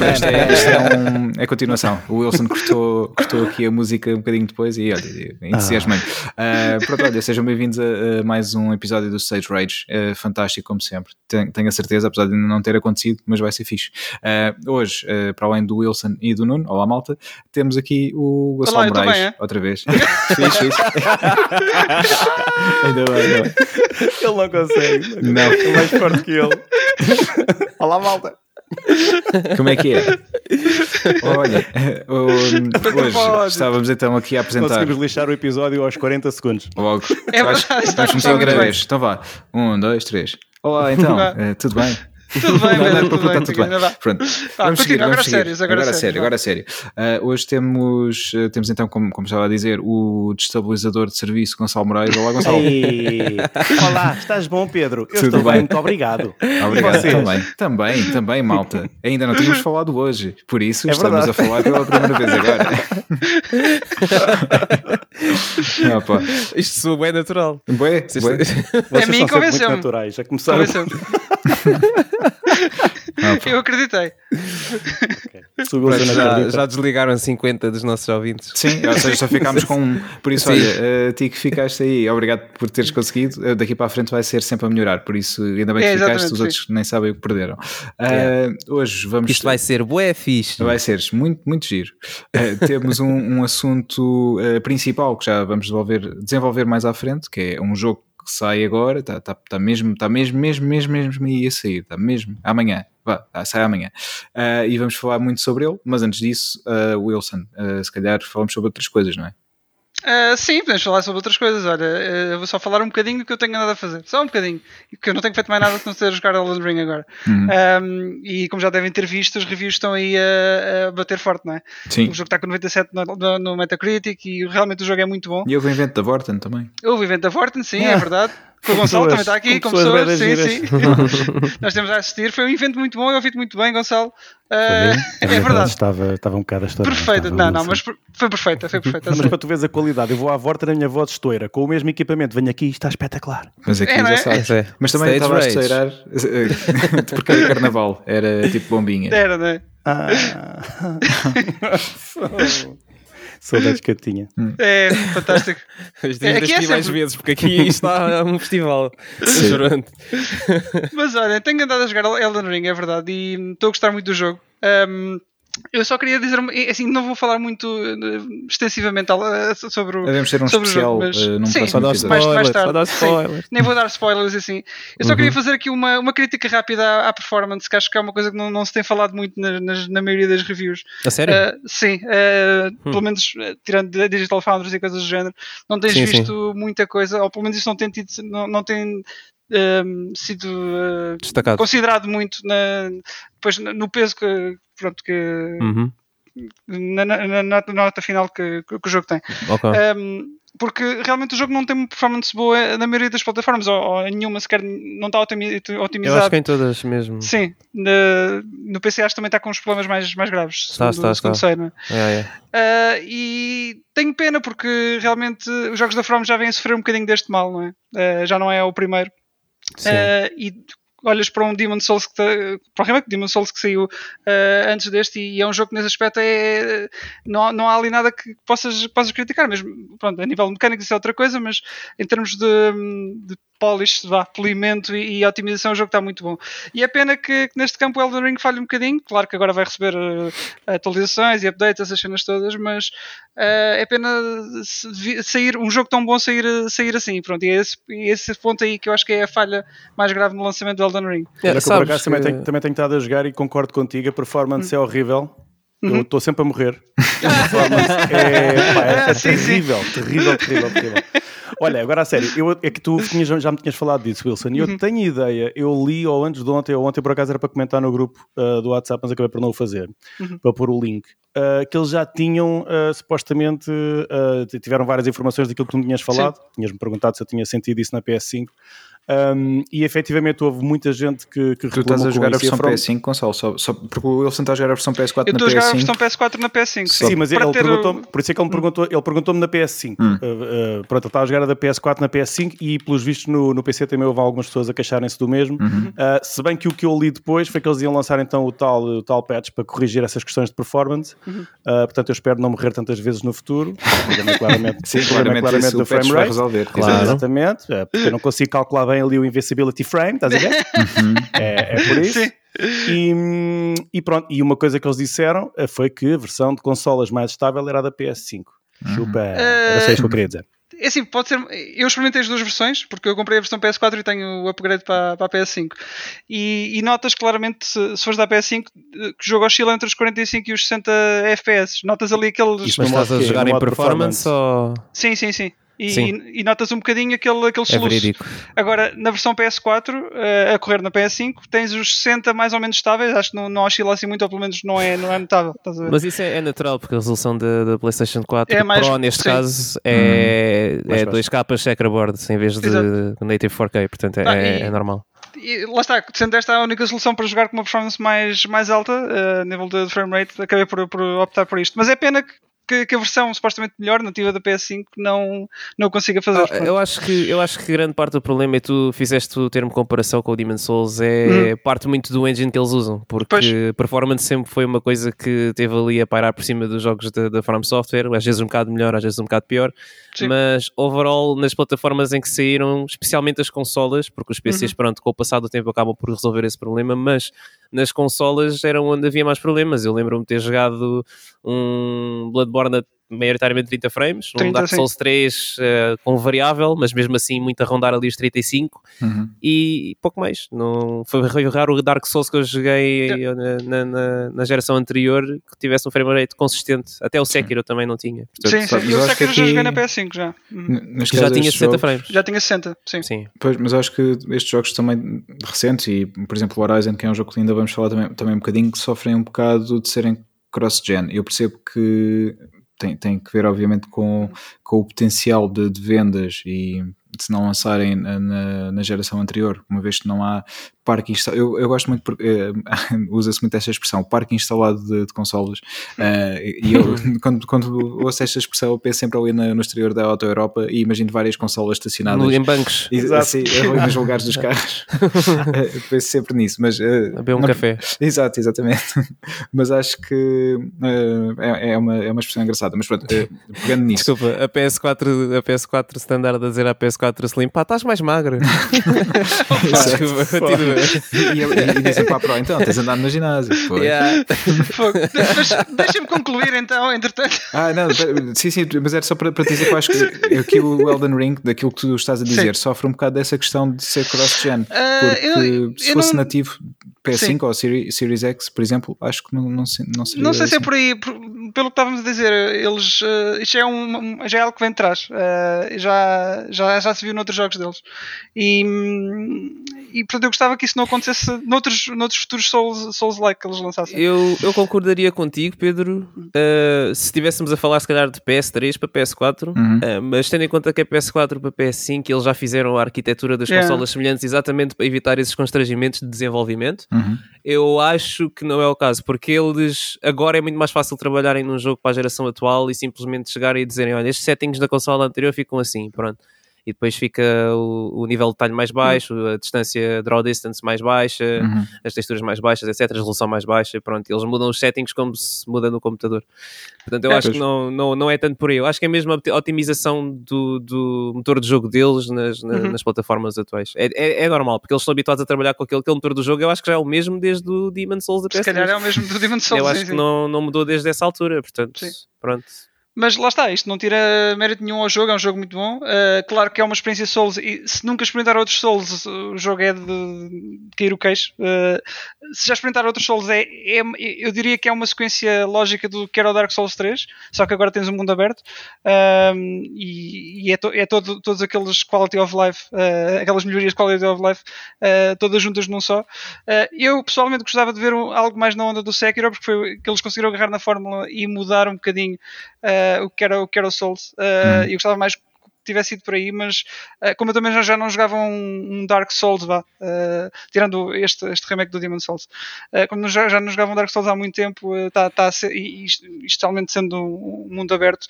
Isto é, isto é, um, é continuação. O Wilson cortou, cortou aqui a música um bocadinho depois e olha, entusiasmei. Ah. Uh, pronto, olha, sejam bem-vindos a, a, mais um episódio do Stage Rage. Uh, fantástico, como sempre. Tenho, tenho, a certeza, apesar de ainda não ter acontecido, mas vai ser fixe. Uh, hoje, para além do Wilson e do Nuno, olá malta, temos aqui o Gonçalo Moraes, bem, é? outra vez. fixe, fixe. ainda bem, ainda bem. Ele não consegue. Não. É mais forte que ele. Olá, malta. Como é que é? Olha, hoje estávamos então aqui a apresentar. Conseguimos lixar o episódio aos 40 segundos. Logo. É verdade, vamos começar outra vez. Então vá. Um, dois, três. Olá, então. Uh, tudo bem? Tudo bem, tudo, bem, tudo bem. Pronto. Ah, vamos seguir, agora, seguir. Sérios, agora, agora sério, agora sério. Uh, hoje temos, uh, temos então, como, como estava a dizer, o destabilizador de serviço Gonçalo Moraes. Olá, Gonçalo. Olá, estás bom, Pedro? Eu Tudo bem, muito obrigado. Obrigado também. Também, também, malta. Ainda não tínhamos falado hoje, por isso é estamos verdade. a falar pela primeira vez agora. Opa. Isto soa bem natural. Bué, bué. Vocês a mim convenceu-me. naturais, já começaram. eu acreditei. Okay. Já, já, desligaram 50 dos nossos ouvintes. Sim, ou seja, só ficámos com um. Por isso, Sim. olha, uh, ti que ficaste aí, obrigado por teres conseguido. Uh, daqui para a frente vai ser sempre a melhorar. Por isso, ainda bem que é, ficaste, os outros nem sabem o que perderam. Uh, é. Hoje vamos. Isto vai ser bué fixe. Vai ser muito, muito giro. temos um, um assunto principal que já vamos desenvolver, desenvolver mais à frente, que é um jogo que sai agora, está tá, tá mesmo, tá mesmo, mesmo, mesmo, mesmo aí a sair, está mesmo amanhã, vá, sai amanhã. Uh, e vamos falar muito sobre ele, mas antes disso, uh, Wilson, uh, se calhar falamos sobre outras coisas, não é? Uh, sim, podemos falar sobre outras coisas. Olha, uh, eu vou só falar um bocadinho do que eu tenho andado a fazer. Só um bocadinho. Porque eu não tenho feito mais nada se não ser jogar Elden Ring agora. Uhum. Um, e como já devem ter visto, os reviews estão aí a, a bater forte, não é? Sim. O jogo está com 97 no, no, no, Metacritic e realmente o jogo é muito bom. E houve o evento da Vorten também. Houve o evento da Vorten, sim, é, é verdade. O Gonçalo também está aqui, com pessoas, sim, sim. Nós temos a assistir. Foi um evento muito bom, eu ouvi-te muito bem, Gonçalo. Uh, é verdade. Estava, estava um bocado a história. Perfeito, não, não, mas foi perfeita, foi perfeita. mas para tu veres a qualidade, eu vou à volta da minha voz estoura, com o mesmo equipamento, venho aqui e está espetacular. Mas aqui é, já é? sabes. É. Mas também estava a estourar porque era carnaval, era tipo bombinha. Era, não é? Ah. Saudades que eu tinha. Hum. É, fantástico. Mas é, aqui é sempre... mais vezes, porque aqui está um festival. Mas olha, tenho andado a jogar Elden Ring, é verdade, e estou a gostar muito do jogo. Um, eu só queria dizer, assim, não vou falar muito uh, extensivamente uh, sobre o Devemos ser um sobre especial, o jogo, mas, uh, num sim, mais, mais tarde. Sim, nem vou dar spoilers assim. Eu só uhum. queria fazer aqui uma, uma crítica rápida à, à, performance, que acho que é uma coisa que não, não se tem falado muito na, na, na maioria das reviews. A sério? Uh, sim, uh, hum. pelo menos tirando Digital Founders e coisas do género, não tens sim, visto sim. muita coisa, ou pelo menos isso não tem tido, não, não tem um, sido uh, considerado muito na, depois, no peso que, pronto, que, uhum. na, na, na, nota final que, que, o jogo tem. Okay. Um, porque realmente o jogo não tem uma performance boa na maioria das plataformas, ou, ou nenhuma sequer não está otimizado. Eu acho que em todas mesmo. Sim, no, no PC acho que também está com os problemas mais, mais graves, está, segundo, está, está. sei, não é? é, é. Uh, e tenho pena porque realmente os jogos da From já vêm a sofrer um bocadinho deste mal, não é? Uh, já não é o primeiro. Uh, e olhas para um Demon Souls que para o remake Demon Souls que saiu uh, antes deste e é um jogo que nesse aspecto é não, não há ali nada que possas, possas criticar mesmo pronto, a nível mecânico isso é outra coisa mas em termos de, de polish, vá, polimento e, e, otimização, o jogo está muito bom. E é pena que, que, neste campo o Elden Ring falhe um bocadinho. Claro que agora vai receber uh, atualizações e updates, essas cenas todas, mas uh, é pena sair um jogo tão bom sair, sair assim. Pronto, e é esse, esse ponto aí que eu acho que é a falha mais grave no lançamento do Elden Ring. É, por acaso que... também, tenho, também tenho estado a jogar e concordo contigo, a performance hum. é horrível. Eu uhum. estou sempre a morrer. é, pá, é, é sim, terrível, sim. terrível, terrível, terrível. Olha, agora a sério, eu, é que tu tinhas, já me tinhas falado disso, Wilson, e eu uhum. tenho ideia, eu li ou antes de ontem, ou ontem por acaso era para comentar no grupo uh, do WhatsApp, mas acabei por não o fazer, uhum. para pôr o link, uh, que eles já tinham uh, supostamente, tiveram várias informações daquilo que tu me tinhas falado, tinhas-me perguntado se eu tinha sentido isso na PS5, Um, e efetivamente houve muita gente que, que Tu estás a jogar a versão PS5 console, só, só, porque o Wilson está a jogar a versão PS4 eu na PS5. Eu estou a jogar a versão PS4 na PS5. Sim, sim mas ele perguntou por isso é que ele me perguntou, ele perguntou-me na PS5. Hum. Uh, uh, pronto, ele está a jogar a da PS4 na PS5 e pelos vistos no, no PC também houve algumas pessoas a queixarem-se do mesmo. Uhum. Uh, se bem que o que eu li depois foi que eles iam lançar então o tal, o tal patch para corrigir essas questões de performance. Uhum. portanto, eu espero não morrer tantas vezes no futuro. O é claramente, sim, claramente, claramente do frame rate. Resolver, claro. Exatamente, porque eu não consigo calcular bem ali o invincibility frame, estás a ver? Uhum. É, é, por isso. Sim. E, e, pronto, e uma coisa que eles disseram eh, foi que a versão de consolas mais estável era a da PS5. Uhum. Chupa, era só isso que eu queria dizer. É assim, pode ser. Eu experimentei as duas versões, porque eu comprei a versão PS4 e tenho o upgrade para, para a PS5. E, e notas claramente, se, se fores da PS5, que o jogo oscila entre os 45 e os 60 FPS. Notas ali aqueles. Isto mas estás a jogar em performance, performance ou. Sim, sim, sim e, e, notas um bocadinho aquele, aquele é soluço. Agora, na versão PS4, uh, eh, a correr na PS5, tens os 60 mais ou menos estáveis, acho que não, não oscila assim muito, ou pelo menos não é, não é notável. Mas isso é, é, natural, porque a resolução da PlayStation 4 é mais, Pro, neste sim. caso, é, hum, é 2 capas checkerboard em vez de Exato. Native 4K, portanto é, ah, e, é normal. E lá está, sendo esta a única solução para jogar com uma performance mais, mais alta, uh, nível de frame rate, acabei por, por optar por isto. Mas é pena que que, que, a versão supostamente melhor, nativa da PS5, não, não consiga fazer. Ah, eu, acho que, eu acho que grande parte do problema é tu fizeste o termo comparação com o Demon Souls, é hum. parte muito do engine que eles usam, porque pois. performance sempre foi uma coisa que teve ali a pairar por cima dos jogos da, da From Software, às vezes um bocado melhor, às vezes um bocado pior, Sim. mas overall nas plataformas em que saíram, especialmente as consolas, porque os PCs, uhum. pronto, com o passar do tempo acabam por resolver esse problema, mas nas consolas era onde havia mais problemas. Eu lembro-me de ter jogado um Bloodborne maioritariamente 30 frames, 30, um Dark Souls sim. 3 uh, com variável, mas mesmo assim muito a rondar ali os 35 uhum. e pouco mais. Não, foi raro o Dark Souls que eu joguei na, na, na, geração anterior que tivesse um frame rate consistente. Até o Sekiro sim. também não tinha. Portanto, sim, sim. E o Sekiro já joguei na PS5 já. Uhum. Já tinha 60 jogos, frames. Já tinha 60, sim. sim. Pois, mas acho que estes jogos também recentes e, por exemplo, o Horizon, que é um jogo que ainda vamos falar também, também um bocadinho, que sofrem um bocado de serem cross-gen. Eu percebo que tem, tem que ver, obviamente, com, com o potencial de, de vendas e se não lançarem na, na, geração anterior, uma vez que não há parque instalado. Eu, eu gosto muito, porque uh, usa-se muito esta expressão, parque instalado de, de consolas. Uh, e eu, quando, quando ouço esta expressão, eu penso sempre ali no, no exterior da Auto Europa e imagino várias consolas estacionadas. Em bancos. E, assim, nos lugares dos carros. uh, penso sempre nisso. Mas, uh, a beber um não, café. Exato, exatamente. mas acho que é, é, uma, é uma expressão engraçada. Mas pronto, pegando nisso. Desculpa, a PS4, a PS4 standard a dizer a PS4 Slim, pá, estás mais magra. Desculpa, e, e, e dizem para a Pro, então, tens andado no ginásio. Yeah. Deixa-me concluir então, entretanto. Ah, não, sim, sim, mas era só para, para te dizer que eu acho que aqui o Elden Ring, daquilo que tu estás a dizer, sim. sofre um bocado dessa questão de ser cross-gen. Uh, porque eu, se fosse não... nativo PS5 sim. ou Series, Series X, por exemplo, acho que não, não, não seria. Não sei assim. se é por aí, por, pelo que estávamos a dizer, eles. Uh, isto é, um, já é algo que vem de trás. Uh, já, já, já se viu noutros jogos deles. E, e portanto eu gostava que isso não acontecesse noutros, noutros futuros Souls, Souls-like que eles lançassem. Eu, eu concordaria contigo, Pedro, uh, se estivéssemos a falar se calhar de PS3 para PS4, uhum. uh, mas tendo em conta que é PS4 para PS5 eles já fizeram a arquitetura das yeah. consolas semelhantes exatamente para evitar esses constrangimentos de desenvolvimento, uhum. eu acho que não é o caso, porque eles agora é muito mais fácil num jogo para a geração atual e simplesmente chegarem e dizerem, olha, estes settings da consola anterior ficam assim, pronto e depois fica o, o nível de detalhe mais baixo, a distância draw distance mais baixa, uhum. as texturas mais baixas, etc, a resolução mais baixa, pronto, eles mudam os settings como se muda no computador. Portanto, eu é, acho pois. que não, não, não é tanto por aí. Eu acho que é mesmo a otimização do, do motor de jogo deles nas, na, uhum. nas plataformas atuais. É, é, é, normal, porque eles estão habituados a trabalhar com aquele, aquele motor do jogo. Eu acho que já é o mesmo desde o Demon Souls da PS3. Se calhar é o mesmo do Demon Souls. Eu acho que não, não mudou desde essa altura, portanto, sim. pronto. Mas lá está, isto não tira mérito nenhum ao jogo, é um jogo muito bom. Uh, claro que é uma experiência Souls e se nunca experimentar outros Souls, o jogo é de cair o queixo. Uh, se já experimentar outros Souls, é, é, eu diria que é uma sequência lógica do que era o Dark Souls 3, só que agora tens um mundo aberto uh, e, e, é, to, é todo, todos aqueles quality of life, aquelas melhorias quality of life, todas juntas num só. eu pessoalmente gostava de ver um, algo mais na onda do Sekiro, porque foi que eles conseguiram agarrar na fórmula e mudar um bocadinho. Uh, o, que era, o que era o Souls. Uh, hum. E gostava mais tivesse ido por aí, mas uh, como eu também já, já não jogava um, um Dark Souls, vá, tirando este, este remake do Demon Souls, como já, já não jogava um Dark Souls há muito tempo, está tá a ser, e, e, especialmente sendo um mundo aberto,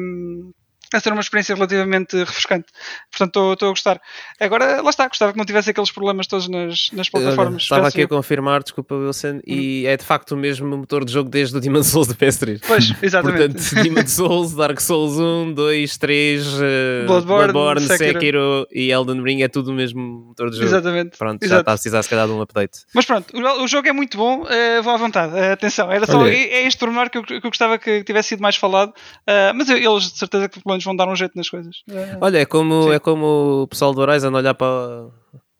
um, a ser uma experiência relativamente refrescante. Portanto, estou a gostar. Agora, lá está, gostava que não tivesse aqueles problemas todos nas, nas plataformas. Estava aqui a confirmar, desculpa Wilson, hum. e é de facto o mesmo motor de jogo desde o Demon Souls do PS3. Pois, exatamente. Portanto, Demon Souls, Dark Souls 1, 2, 3, uh, Bloodborne, Bloodborne Sekiro. Sekiro. e Elden Ring é tudo o mesmo motor de jogo. Exatamente. Pronto, Exato. já está a precisar se calhar de um update. Mas pronto, o, o jogo é muito bom, uh, vou à vontade, uh, atenção, era só, é, é este pormenor que eu, que eu gostava que tivesse sido mais falado, uh, mas eu- eles de certeza que pelo menos vão dar um jeito nas coisas. Uh, Olha, é como, Sim. é como o pessoal do Horizon olhar para,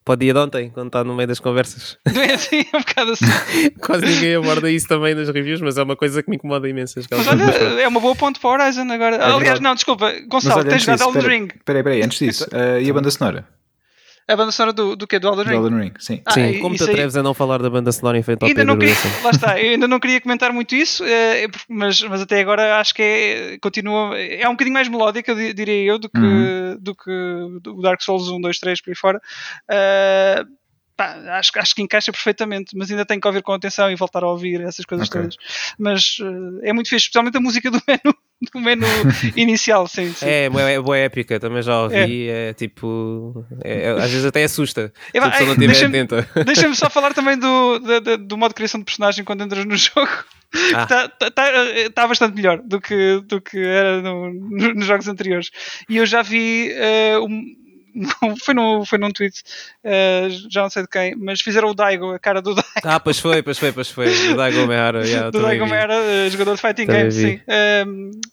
para o dia de ontem, quando está no meio das conversas. é assim, é um bocado assim. Quase ninguém aborda isso também nas reviews, mas é uma coisa que me incomoda imenso. Mas olha, é uma boa ponte para o Horizon agora. Aliás, verdade. não, desculpa, Mas Gonçalo, olha, tens antes jogado disso, Elden espera, Ring. espera aí, antes disso, uh, e a banda sonora? A banda sonora do, do quê? Do Elden Do Ring? Elden Ring, sim. Ah, Sim, como te isso aí- atreves a não falar da banda sonora em frente ao Ainda Pedro não queria, lá está, eu ainda não queria comentar muito isso, eh, mas, mas até agora acho que é, continua, é um bocadinho mais melódica, di- diria eu, do que, Uhum. do que o Dark Souls 1, 2, 3 por aí fora. Eh, pá, acho, que- acho que encaixa perfeitamente, mas ainda tenho que ouvir com atenção e voltar a ouvir essas coisas Ok. todas. Mas eh, é muito fixe, especialmente a música do menu, do menu inicial, sim. sim. É, é, é boa épica, também já ouvi. É, tipo. é- é- às vezes até assusta. Se É, a pessoa não ei, estiver deixa-me- atenta. Deixa-me só falar também do, da- do modo de criação de personagem quando entras no jogo. Ah. Está tá, tá, tá bastante melhor do que, do que era no- no- nos jogos anteriores. E eu já vi. eh, um- foi, no, foi num tweet, eh, já não sei de quem, mas fizeram o Daigo, a cara do Daigo. Ah, pois foi, pois foi, pois foi. O Daigo Mehara, yeah, do Daigo eh, jogador de Fighting Games, sim. Eh,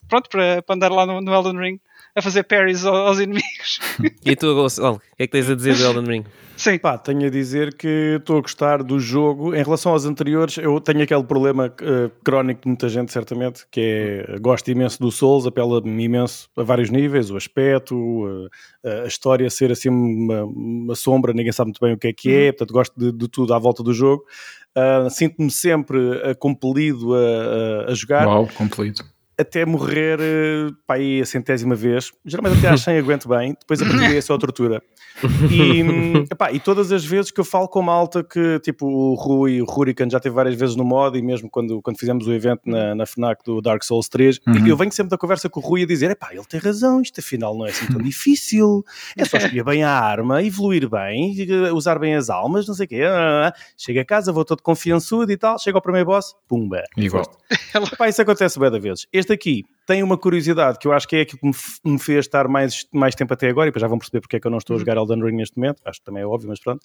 pronto, para, para andar lá no, no Elden Ring a fazer parries aos, aos inimigos. E tu, Gonçalo, o que é que tens a dizer do Elden Ring? sim. Pá, tenho a dizer que estou a gostar do jogo. Em relação aos anteriores, eu tenho aquele problema eh, crónico de muita gente, certamente, que é gosto imenso do Souls, apela-me imenso a vários níveis, o aspecto, eh, a história ser assim uma, uma sombra, ninguém sabe muito bem o que é que é, portanto gosto de, de tudo à volta do jogo. Ah, Sinto-me sempre eh, compelido a, a- a jogar Uau, completo. Até morrer eh, pá, aí a centésima vez. Geralmente até às 100 aguento bem, depois a partir daí é só tortura. E, epá, e todas as vezes que eu falo com malta que, tipo, o Rui, o Hurricane já teve várias vezes no mod e mesmo quando, quando fizemos o evento na, na FNAC do Dark Souls 3, Uhum. eu venho sempre da conversa com o Rui a dizer, epá, ele tem razão, isto afinal não é assim tão difícil, é só escolher bem a arma, evoluir bem, eh, usar bem as almas, não sei o quê. Ah, ah, ah. Chega a casa, vou todo confiançudo e tal, chega ao primeiro boss, pumba. Igual. Epá, isso acontece bem da vezes. Este aqui tem uma curiosidade que eu acho que é aquilo que me, fez estar mais, mais tempo até agora, e depois já vão perceber porque é que eu não estou a jogar Elden Ring neste momento, acho que também é óbvio, mas pronto.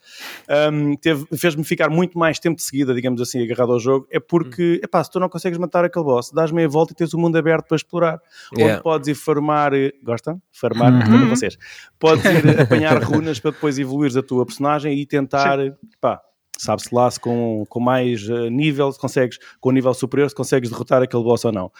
Um, Fez-me ficar muito mais tempo de seguida, digamos assim, agarrado ao jogo, é porque, epá, se tu não consegues matar aquele boss, dás meia volta e tens o mundo aberto para explorar, Yeah. onde podes ir farmar, eh, gostam? Farmar, Uhum. vocês. Podes ir apanhar runas para depois evoluires a tua personagem e tentar, pá, sabe-se lá se com, com mais eh, nível, se consegues, com um nível superior, se consegues derrotar aquele boss ou não.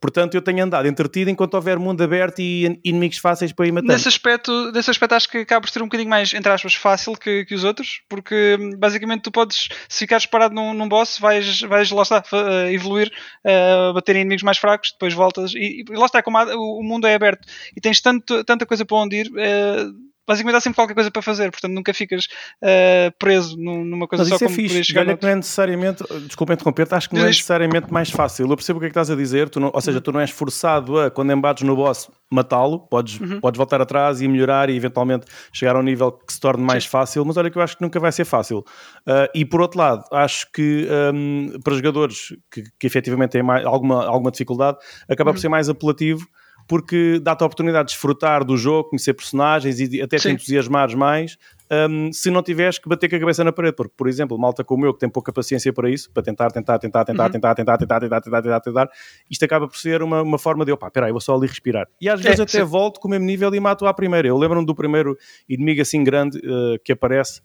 Portanto, eu tenho andado entretido enquanto houver mundo aberto e inimigos fáceis para ir matando. Nesse aspecto, nesse aspecto acho que acaba por ser um bocadinho mais, entre aspas, fácil que, que os outros, porque hum, basicamente tu podes, se ficares parado num, num boss, vais, vais lá está, eh, evoluir, eh, bater em inimigos mais fracos, depois voltas, e, e lá está, como há- o, mundo é aberto e tens tanto, tanta coisa para onde ir, eh, basicamente há sempre qualquer coisa para fazer, portanto nunca ficas eh, preso num- numa coisa Mas só isso é como podias fixe. chegar Olha que não é necessariamente, desculpa interromper-te, acho que não é necessariamente mais fácil. Eu percebo o que é que estás a dizer, tu não- ou seja, tu não és forçado a, quando embates no boss, matá-lo, podes, Uhum. podes voltar atrás e melhorar e eventualmente chegar a um nível que se torne mais fácil, mas olha que eu acho que nunca vai ser fácil. Ah, e por outro lado, acho que hum, para jogadores que, que efetivamente têm mais- alguma, alguma dificuldade, acaba Uhum. por ser mais apelativo porque dá-te a oportunidade de desfrutar do jogo, conhecer personagens e até te Sim. entusiasmares mais um, se não tiveres que bater com a cabeça na parede, porque, por exemplo, malta como eu que tem pouca paciência para isso, para tentar, tentar, tentar, tentar, Uhum. tentar, tentar, tentar, tentar, tentar, tentar, tentar, isto acaba por ser uma, uma forma de, opá, peraí, vou só ali respirar. E às É, vezes até sim. volto com o mesmo nível e mato à primeira. Eu lembro-me do primeiro inimigo assim grande uh, que aparece,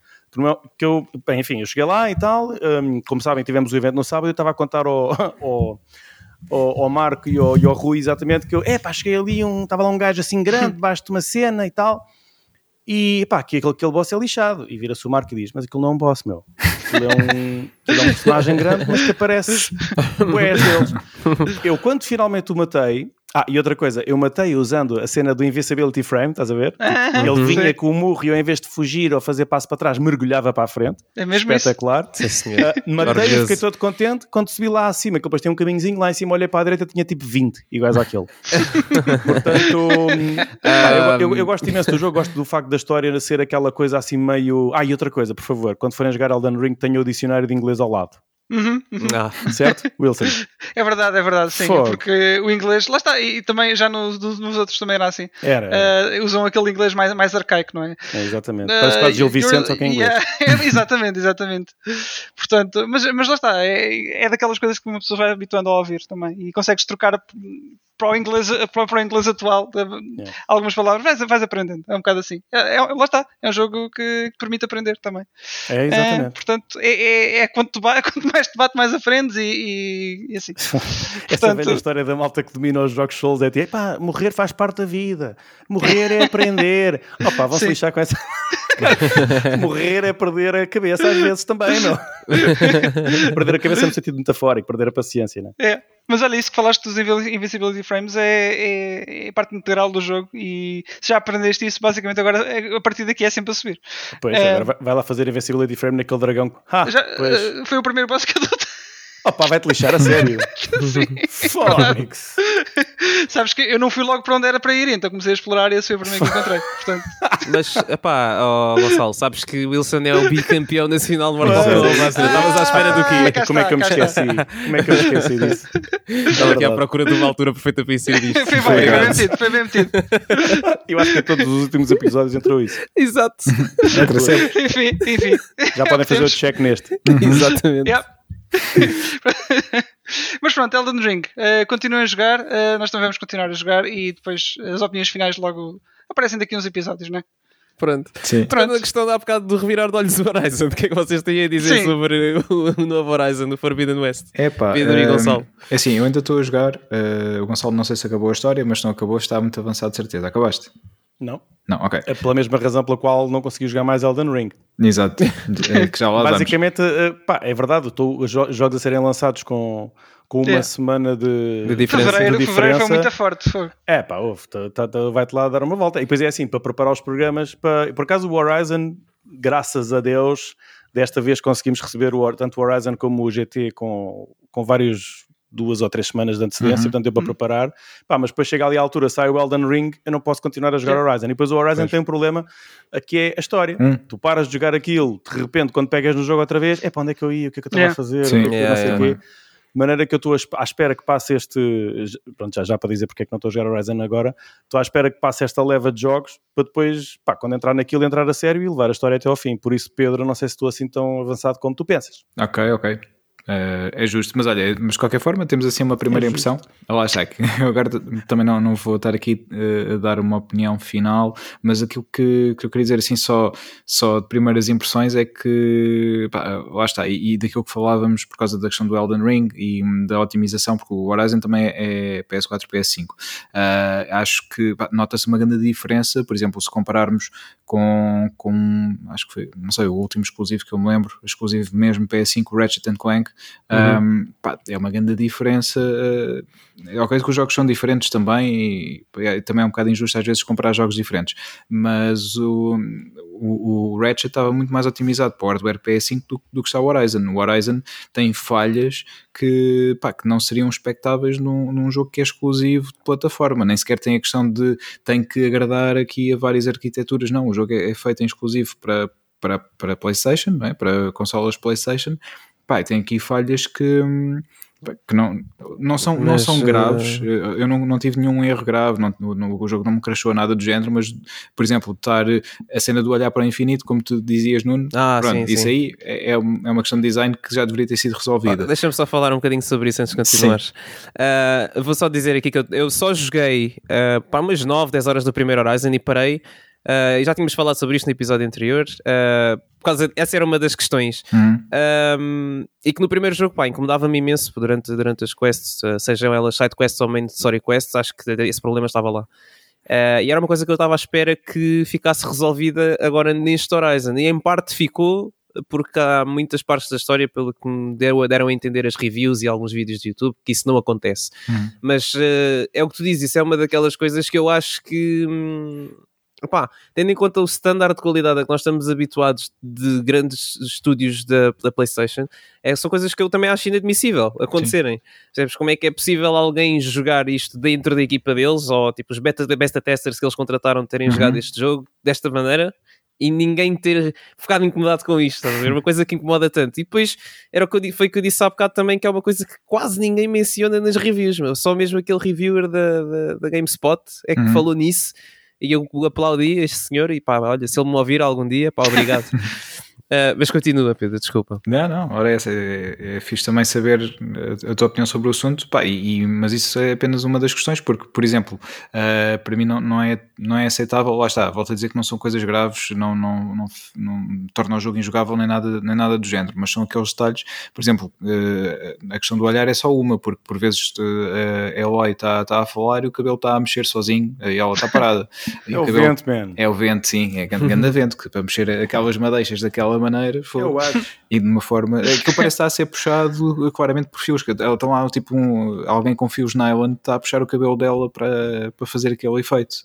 que eu, bem, enfim, eu cheguei lá e tal, um, como sabem, tivemos o evento no sábado, eu estava a contar ao, ao ao, ao Marco e ao, e ao Rui exatamente que eu, é pá, cheguei ali, um, estava lá um gajo assim grande, debaixo de uma cena e tal, e pá, que aquele, aquele boss é lixado. E vira-se o Marco e diz: Mas aquilo não é um boss, meu. Aquilo é um, aquilo é um personagem grande, mas que aparece boés deles. Eu, quando finalmente o matei, Ah, e outra coisa, eu matei usando a cena do Invincibility Frame, estás a ver? Ele Uhum. vinha com o murro e eu, em vez de fugir ou fazer passo para trás, mergulhava para a frente. É mesmo isso. Espetacular. Sim, senhor. Ah, matei e fiquei todo contente. Quando subi lá acima, que depois tem um caminhozinho lá em cima, olhei para a direita tinha tipo 20 iguais àquele. Portanto, pá, eu, eu- eu gosto imenso do jogo, gosto do facto da história ser aquela coisa assim meio. Ah, e outra coisa, por favor, quando forem jogar Elden Ring, tenham o dicionário de inglês ao lado. Uhum, uhum. Ah, Certo, Wilson? É verdade, é verdade, sim. Fogo. Porque o inglês, lá está, e também já nos, nos- nos outros também era assim. Era. Eh, usam aquele inglês mais, mais arcaico, não é? É, exatamente. Parece quase Gil Uh, Vicente, you're- só que em inglês. yeah, exatamente, exatamente. Portanto, mas, mas lá está, é, é daquelas coisas que uma pessoa vai habituando a ouvir também e consegues trocar para o inglês, para, o inglês atual de- algumas palavras, vais, vais aprendendo. É um bocado assim. É, é- lá está, é um jogo que, que permite aprender também. É, É, exatamente. portanto, é, é, é quanto, ba- quanto mais te bate, mais aprendes e, e- e assim. Essa Portanto- velha história da malta que domina os jogos Souls é tipo, "Epá, morrer faz parte da vida, morrer é aprender. Opa, vão se Sim. lixar com essa. morrer é perder a cabeça às vezes também, não? perder a cabeça no sentido metafórico, perder a paciência, não É, mas olha, isso que falaste dos Invi- Invincibility Frames é, é, é parte integral do jogo e se já aprendeste isso, basicamente agora a partir daqui é sempre a subir. Pois, É. agora vai, vai lá fazer Invincibility Frame naquele dragão. Já, eh, foi o primeiro boss que eu dou. Opa, vai-te lixar a sério. Fónix. Sabes que eu não fui logo para onde era para ir, então comecei a explorar e esse foi o primeiro que encontrei. Portanto, mas, epá, oh, Gonçalo, sabes que Wilson é o bicampeão nacional de Mortal. Estavas à espera do Ah, quê? cá Como é que eu me está, esqueci? Como é que eu me esqueci disso? Estava aqui à procura de uma altura perfeita para inserir isto. foi bem, foi bem metido, foi bem metido. Eu acho que em todos os últimos episódios entrou isso. Exato. Entra sempre. enfim, enfim. Já podem fazer o check neste. Exatamente. Yeah. Mas pronto, Elden Ring, eh, continuem a jogar, eh, nós também vamos continuar a jogar e depois as opiniões finais logo aparecem daqui uns episódios, não é? Pronto. Sim. Pronto, a questão da há bocado do revirar de olhos do Horizon. O que é que vocês têm a dizer Sim. sobre o, o novo Horizon, o Forbidden West? Pedro e hum, Gonçalo. É assim, eu ainda estou a jogar. eh, o Gonçalo não sei se acabou a história, mas se não acabou, está muito avançado, de certeza. Acabaste? Não. Não, ok. É pela mesma razão pela qual não consegui jogar mais Elden Ring. Exato. Eh, que já lá. Basicamente, eh, pá, é verdade, estou, os jo- jogos a serem lançados com, com uma É. semana de, De diferença. Fevereiro, de fevereiro foi diferença. muito forte. Foi. É pá, tá- tá- tá- vai-te lá dar uma volta. E depois é assim, para preparar os programas, para... por acaso o Horizon, graças a Deus, desta vez conseguimos receber o, tanto o Horizon como o GT com, com vários duas ou três semanas de antecedência, Uhum. portanto deu para preparar. Pá, mas depois chega ali à altura, sai o Elden Ring, eu não posso continuar a jogar Sim. Horizon. E depois o Horizon Pois. tem um problema, que é a história. Hum. Tu paras de jogar aquilo, de repente, quando pegas no jogo outra vez, é para onde é que eu ia, o que é que eu estava Yeah. a fazer, Sim. o que é que eu não sei Yeah, o yeah. quê. De maneira que eu estou à espera que passe este. Pronto, já, já para dizer porque é que não estou a jogar Horizon agora. Estou à espera que passe esta leva de jogos para depois, pá, quando entrar naquilo, entrar a sério e levar a história até ao fim. Por isso, Pedro, não sei se estou assim tão avançado como tu pensas. Ok, ok. Eh, é justo, mas olha, mas de qualquer forma temos assim uma primeira É impressão. Lá está, que eu agora também não, não vou estar aqui eh, a dar uma opinião final, mas aquilo que, que eu queria dizer assim só, só de primeiras impressões é que pá, lá está, e, e daquilo que falávamos por causa da questão do Elden Ring e hum, da otimização, porque o Horizon também é PS4 e PS5. Ah, acho que nota-se uma grande diferença, por exemplo, se compararmos com, com acho que foi, não sei, o último exclusivo que eu me lembro, exclusivo mesmo PS5, o Ratchet and Clank, um, pá, é uma grande diferença. É ok que os jogos são diferentes também e é, também é um bocado injusto às vezes comparar jogos diferentes, mas o, o, o Ratchet estava muito mais otimizado para o hardware PS5 do, do que está o Horizon. O Horizon tem falhas que, pá, que não seriam expectáveis num, num jogo que é exclusivo de plataforma, nem sequer tem a questão de tem que agradar aqui a várias arquiteturas, não, o jogo é, é feito em exclusivo para, para, para PlayStation, é? para consolas PlayStation. Pá, tem aqui falhas que, hum, que não, não são, não Mas, são eh, graves. Eu não, não tive nenhum erro grave, não, no, o jogo não me crashou nada do género, mas, por exemplo, estar a cena do olhar para o infinito, como tu dizias, Nuno, Ah, pronto, sim, isso sim. aí é, é é uma questão de design que já deveria ter sido resolvida. Ah, Deixa-me só falar um bocadinho sobre isso antes de continuares. Ah, vou só dizer aqui que eu, eu só joguei ah, para umas 9, 10 horas do primeiro Horizon e parei. Ah, e já tínhamos falado sobre isto no episódio anterior. ah, por causa essa era uma das questões. Hum, Um, e que no primeiro jogo, pá, incomodava-me imenso durante, durante as quests, uh, sejam elas side quests ou main story quests, acho que esse problema estava lá. Uh, e era uma coisa que eu estava à espera que ficasse resolvida agora neste Horizon, e em parte ficou, porque há muitas partes da história, pelo que me deram, deram a entender as reviews e alguns vídeos de YouTube, que isso não acontece. Uhum. Mas uh, é o que tu dizes, isso é uma daquelas coisas que eu acho que. Hum, Opa, tendo em conta o standard de qualidade a que nós estamos habituados de grandes estúdios da, da PlayStation, é, são coisas que eu também acho inadmissível acontecerem. Sabes como é que é possível alguém jogar isto dentro da equipa deles, ou tipo os beta, beta testers que eles contrataram terem uhum. jogado este jogo desta maneira? e ninguém ter ficado incomodado com isto, estás a ver? Uma coisa que incomoda tanto. E depois era o que eu, foi o que eu disse há bocado também, que é uma coisa que quase ninguém menciona nas reviews, meu. só mesmo aquele reviewer da, da, da GameSpot é que uhum. falou nisso e eu aplaudi este senhor e pá, olha, se ele me ouvir algum dia, pá, obrigado. Uh, mas continua, Pedro, desculpa. Não, não, ora essa, é, é fixe também saber a, tua opinião sobre o assunto, pá, e, e, mas isso é apenas uma das questões, porque, por exemplo, uh, para mim não, não, é, não é aceitável, lá está, volto a dizer que não são coisas graves, não, não, não, não torna o jogo injogável nem nada, nem nada do género, mas são aqueles detalhes, por exemplo, uh, a questão do olhar é só uma, porque por vezes a Eloy está tá a falar e o cabelo está a mexer sozinho e ela está parada. é o, o cabelo, vento, man. É o vento, sim, é grande vento, que para mexer aquelas madeixas daquela maneira. Foi, eu acho. E de uma forma. Eh, que parece estar a ser puxado claramente por fios. Estão lá, tipo, um, alguém com fios nylon está a puxar o cabelo dela para, para fazer aquele efeito.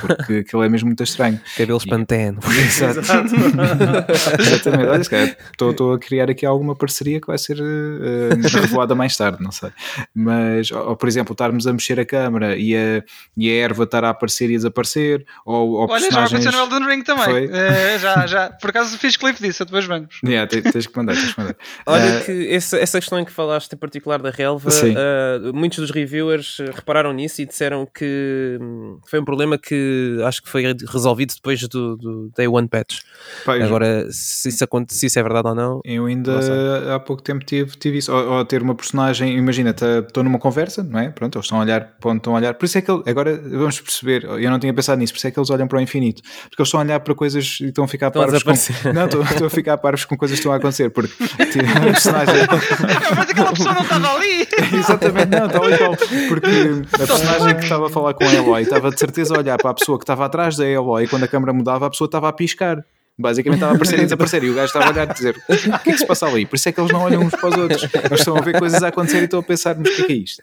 Porque aquilo é mesmo muito estranho. Cabelo espanteno. Exato. Exatamente. Olha, estou a criar aqui alguma parceria que vai ser uh, revelada mais tarde, não sei. Mas, ou, ou, por exemplo, estarmos a mexer a câmera e a, e a erva estar a aparecer e a desaparecer. Ou, ou Olha, personagens... já aconteceu no Elden Ring também. Uh, já, já. Por acaso fiz clipe disso, depois vamos. Yeah, tens, que mandar, tens que mandar. Olha uh, que essa, essa questão em que falaste em particular da relva, uh, muitos dos reviewers repararam nisso e disseram que hum, foi um problema que acho que foi resolvido depois do, do Day One Patch. Pai, Agora, se isso, se isso é verdade ou não. Eu ainda há pouco tempo tive, tive isso. Ou, ou ter uma personagem, imagina, estou numa conversa, não é? Pronto, eles estão a olhar para onde estão a olhar. Por isso é que ele, agora vamos perceber, eu não tinha pensado nisso, por isso é que eles olham para o infinito. Porque eles estão a olhar para coisas e estão a ficar parvos com. Não, estão, estão a ficar parvos com coisas que estão a acontecer, porque a personagem. Mas aquela pessoa não estava ali! Exatamente, não, estava igual. Porque a personagem que estava a falar com a Eloy estava de certeza a olhar para a pessoa que estava atrás da Eloy e quando a câmera mudava, a pessoa estava a piscar. Basicamente estava a aparecer e desaparecer e o gajo estava a olhar e dizer o que é que se passa ali? Por isso é que eles não olham uns para os outros. Eles estão a ver coisas a acontecer e estão a pensar, mas o que é que é isto?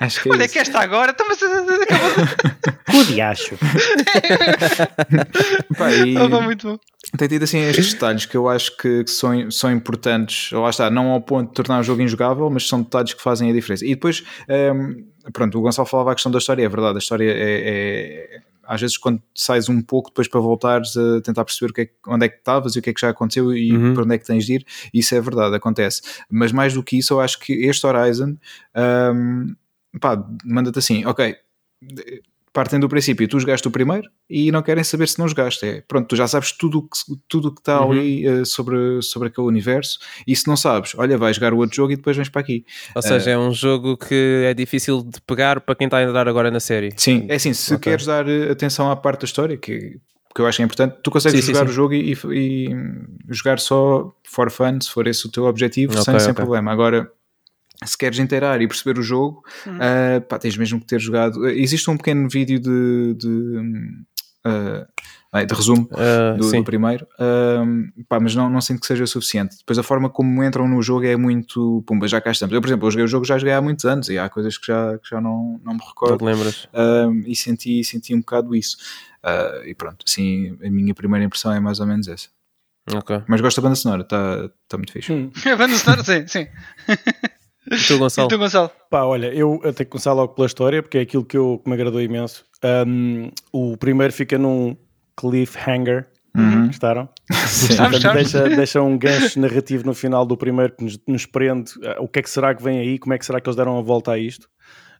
Acho que é Olha que esta agora, então, mas o diacho. Pá, e... muito bom. Tem tido assim estes detalhes que eu acho que são, são importantes, lá está, não ao ponto de tornar o jogo injogável, mas são detalhes que fazem a diferença. E depois, um, ehm, pronto, o Gonçalo falava a questão da história, é verdade, a história é, é às vezes quando sais um pouco depois para voltares a tentar perceber é, onde é que estavas e o que é que já aconteceu e uhum. para onde é que tens de ir, isso é verdade, acontece. Mas mais do que isso, eu acho que este Horizon um, manda-te assim, ok, partem do princípio, tu jogaste o primeiro e não querem saber se não jogaste. É, pronto, tu já sabes tudo que, tudo que está uhum. ali uh, sobre, sobre aquele universo e se não sabes, olha, vais jogar o outro jogo e depois vens para aqui. Ou seja, uh, é um jogo que é difícil de pegar para quem está a entrar agora na série. Sim, é assim, se okay. queres dar eh, atenção à parte da história, que, que eu acho que é importante, tu consegues sim, jogar sim, sim. o jogo e, e, e, jogar só for fun, se for esse o teu objetivo, okay, sem, okay. sem problema. Agora se queres inteirar e perceber o jogo, uhum. uh, pá, tens mesmo que ter jogado. Existe um pequeno vídeo de, de, uh, de resumo uh, do, do, primeiro, pá, mas não, não sinto que seja suficiente. Depois a forma como entram no jogo é muito. Pumba, já cá estamos. Eu, por exemplo, eu joguei o jogo já joguei há muitos anos e há coisas que já, que já não, não me recordo. Não te lembras? e senti, senti um bocado isso. e pronto, assim, a minha primeira impressão é mais ou menos essa. Okay. Mas gosto da banda sonora, está tá muito fixe. Hum. a banda sonora, sim, sim. E tu, Gonçalo? E tu, Gonçalo? Pá, olha, eu tenho que começar logo pela história, porque é aquilo que, eu, que me agradou imenso. Um, o primeiro fica num cliffhanger. Uhum. Gostaram? deixa, deixa um gancho narrativo no final do primeiro que nos, nos prende. Uh, o que é que será que vem aí? Como é que será que eles deram a volta a isto?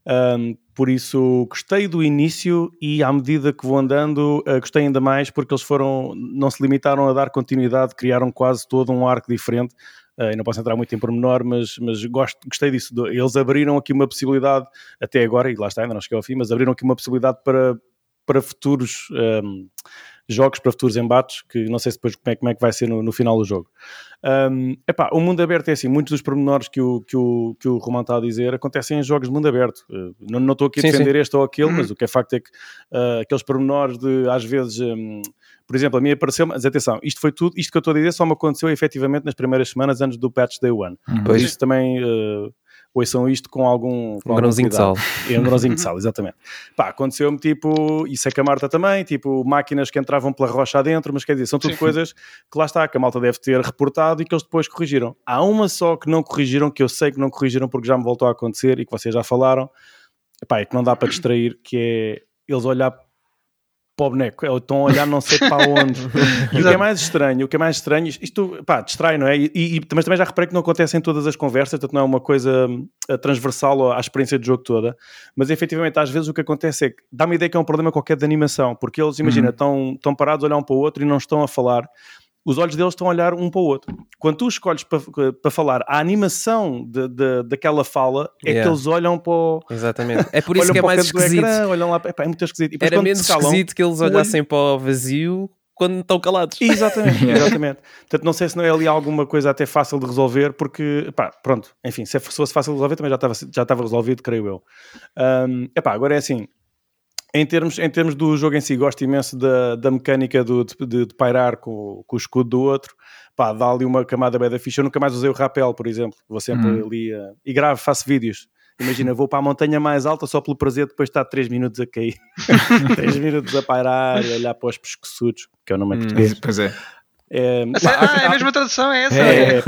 Um, por isso gostei do início e à medida que vou andando uh, gostei ainda mais porque eles foram não se limitaram a dar continuidade criaram quase todo um arco diferente Uh, não posso entrar muito em pormenor, mas, mas gosto, gostei disso. Eles abriram aqui uma possibilidade, até agora, e lá está, ainda não cheguei ao fim, mas abriram aqui uma possibilidade para, para futuros um, ehm, jogos para futuros embates, que não sei se depois como é, como é que vai ser no, no final do jogo. Um, epá, o mundo aberto é assim, muitos dos pormenores que o, que o, que o Romão está a dizer acontecem em jogos de mundo aberto. Uh, não, não estou aqui a defender sim. este ou aquele, mas o que é facto é que uh, aqueles pormenores de, às vezes, um, por exemplo, a mim apareceu, mas atenção, isto foi tudo, isto que eu estou a dizer só me aconteceu efetivamente nas primeiras semanas antes do patch day one. Uhum. Por isso também uh, ouçam isto com algum. Com um grãozinho de sal. É um grãozinho de sal, exatamente. Pá, aconteceu-me tipo, isso é que a Marta também, tipo, máquinas que entravam pela rocha adentro, mas quer dizer, são tudo Sim. coisas que lá está, que a malta deve ter reportado e que eles depois corrigiram. Há uma só que não corrigiram, que eu sei que não corrigiram porque já me voltou a acontecer e que vocês já falaram, pá, é que não dá para distrair, que é eles olhar para o boneco, estão a olhar não sei para onde. e o que é mais estranho, o que é mais estranho, isto, pá, distrai, não é? E, e, mas também já reparei que não acontece em todas as conversas, portanto não é uma coisa eh, transversal à experiência do jogo toda, mas efetivamente às vezes o que acontece é que dá uma ideia que é um problema qualquer de animação, porque eles, imagina, uhum. estão, estão parados a olhar um para o outro e não estão a falar, os olhos deles estão a olhar um para o outro. Quando tu escolhes para, para falar, a animação de, de, daquela fala é yeah. que eles olham para o... Exatamente. É por isso que é mais esquisito. Ecrã, olham lá, é muito esquisito. Era menos calam, esquisito que eles olhassem olho... para o vazio quando estão calados. Exatamente, exatamente. Portanto, não sei se não é ali alguma coisa até fácil de resolver, porque, pá, pronto, enfim, se fosse fácil de resolver também já estava, já estava resolvido, creio eu. Um, epá, agora é assim, em termos, em termos do jogo em si, gosto imenso da, da mecânica do, de, de, pairar com, com, o escudo do outro. Pá, dá ali uma camada bem da ficha. Eu nunca mais usei o rapel, por exemplo. Vou sempre uhum. ali uh, e gravo, faço vídeos. Imagina, vou para a montanha mais alta só pelo prazer depois de estar 3 minutos a cair. 3 minutos a pairar e olhar para os pescoçudos, que é o nome hum, português. Pois é. É, ah, é a mesma tradução, é essa? É, é,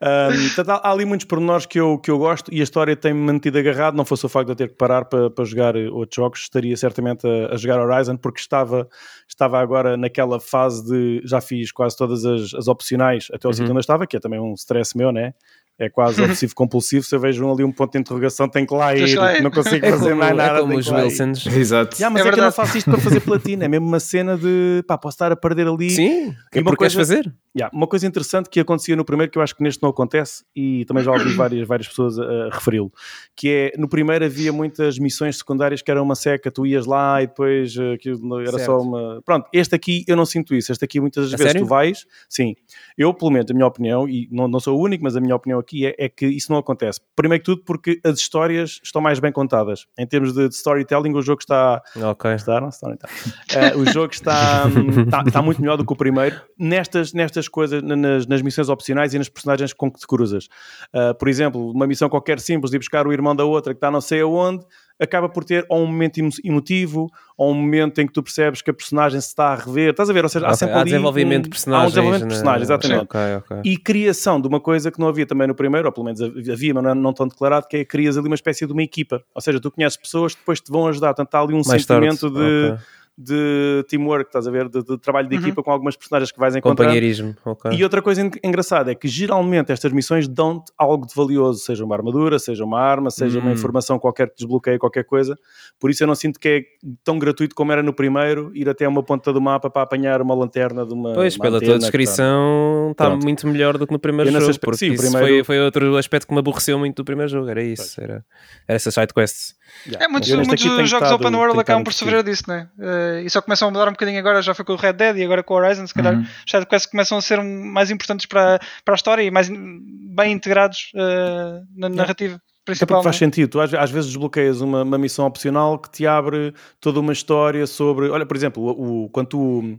é. um, há, há, ali muitos pormenores que eu, que eu gosto e a história tem-me mantido agarrado. Não fosse o facto de eu ter que parar para, para jogar outros jogos, estaria certamente a, a, jogar Horizon, porque estava, estava agora naquela fase de já fiz quase todas as, as opcionais até o uhum. sítio onde eu estava, que é também um stress meu, né? É quase obsessivo compulsivo. Se eu vejo ali um ponto de interrogação, tem que lá ir, não consigo é fazer como, mais nada. É como os Wilsons. Exato. Yeah, mas é, é que eu não faço isto para fazer platina, é mesmo uma cena de pá, posso estar a perder ali. Sim, que é porque coisa, queres fazer. Yeah, uma coisa interessante que acontecia no primeiro, que eu acho que neste não acontece, e também já ouvi várias, várias pessoas a, a referi-lo, que é no primeiro havia muitas missões secundárias que eram uma seca, tu ias lá e depois uh, aquilo era certo. só uma. Pronto, este aqui eu não sinto isso. Este aqui muitas vezes sério? tu vais, sim. Eu, pelo menos, a minha opinião, e não, não sou o único, mas a minha opinião aqui é, é que isso não acontece. Primeiro que tudo porque as histórias estão mais bem contadas. Em termos de storytelling, o jogo está... Ok. Está, não? Uh, o jogo está, está, está, muito melhor do que o primeiro nestas, nestas coisas, nas, nas missões opcionais e nas personagens com que te cruzas. Uh, por exemplo, uma missão qualquer simples de buscar o irmão da outra que está não sei aonde acaba por ter ou um momento emotivo ou um momento em que tu percebes que a personagem se está a rever. Estás a ver? Ou seja, há sempre há ali desenvolvimento um, de personagens. Há um desenvolvimento de personagens, exatamente. Okay, okay. E criação de uma coisa que não havia também no primeiro, ou pelo menos havia, mas não, não tão declarado, que é crias ali uma espécie de uma equipa. Ou seja, tu conheces pessoas que depois te vão ajudar. Portanto, há ali um Mais sentimento tarde. de... De teamwork, estás a ver? De, de trabalho de uhum. equipa com algumas personagens que vais encontrar. Companheirismo, ok. E outra coisa engraçada é que geralmente estas missões dão-te algo de valioso, seja uma armadura, seja uma arma, seja uma hum. informação qualquer que desbloqueie qualquer coisa. Por isso eu não sinto que é tão gratuito como era no primeiro, ir até uma ponta do mapa para apanhar uma lanterna de uma. Pois, uma pela tua descrição está muito melhor do que no primeiro jogo. Aspecto, porque sim, isso primeiro... foi, foi outro aspecto que me aborreceu muito do primeiro jogo, era isso, era, era essa side quest. Yeah. É, muitos, muitos jogos open world acabam por sofrer disso, né? Uh, e só começam a mudar um bocadinho agora, já foi com o Red Dead e agora com o Horizon, se calhar uhum. já começam a ser mais importantes para, para a história e mais bem integrados uh, na narrativa. Yeah. Principal, faz sentido, tu às, vezes desbloqueias uma, uma, missão opcional que te abre toda uma história sobre. Olha, por exemplo, o, o quando tu,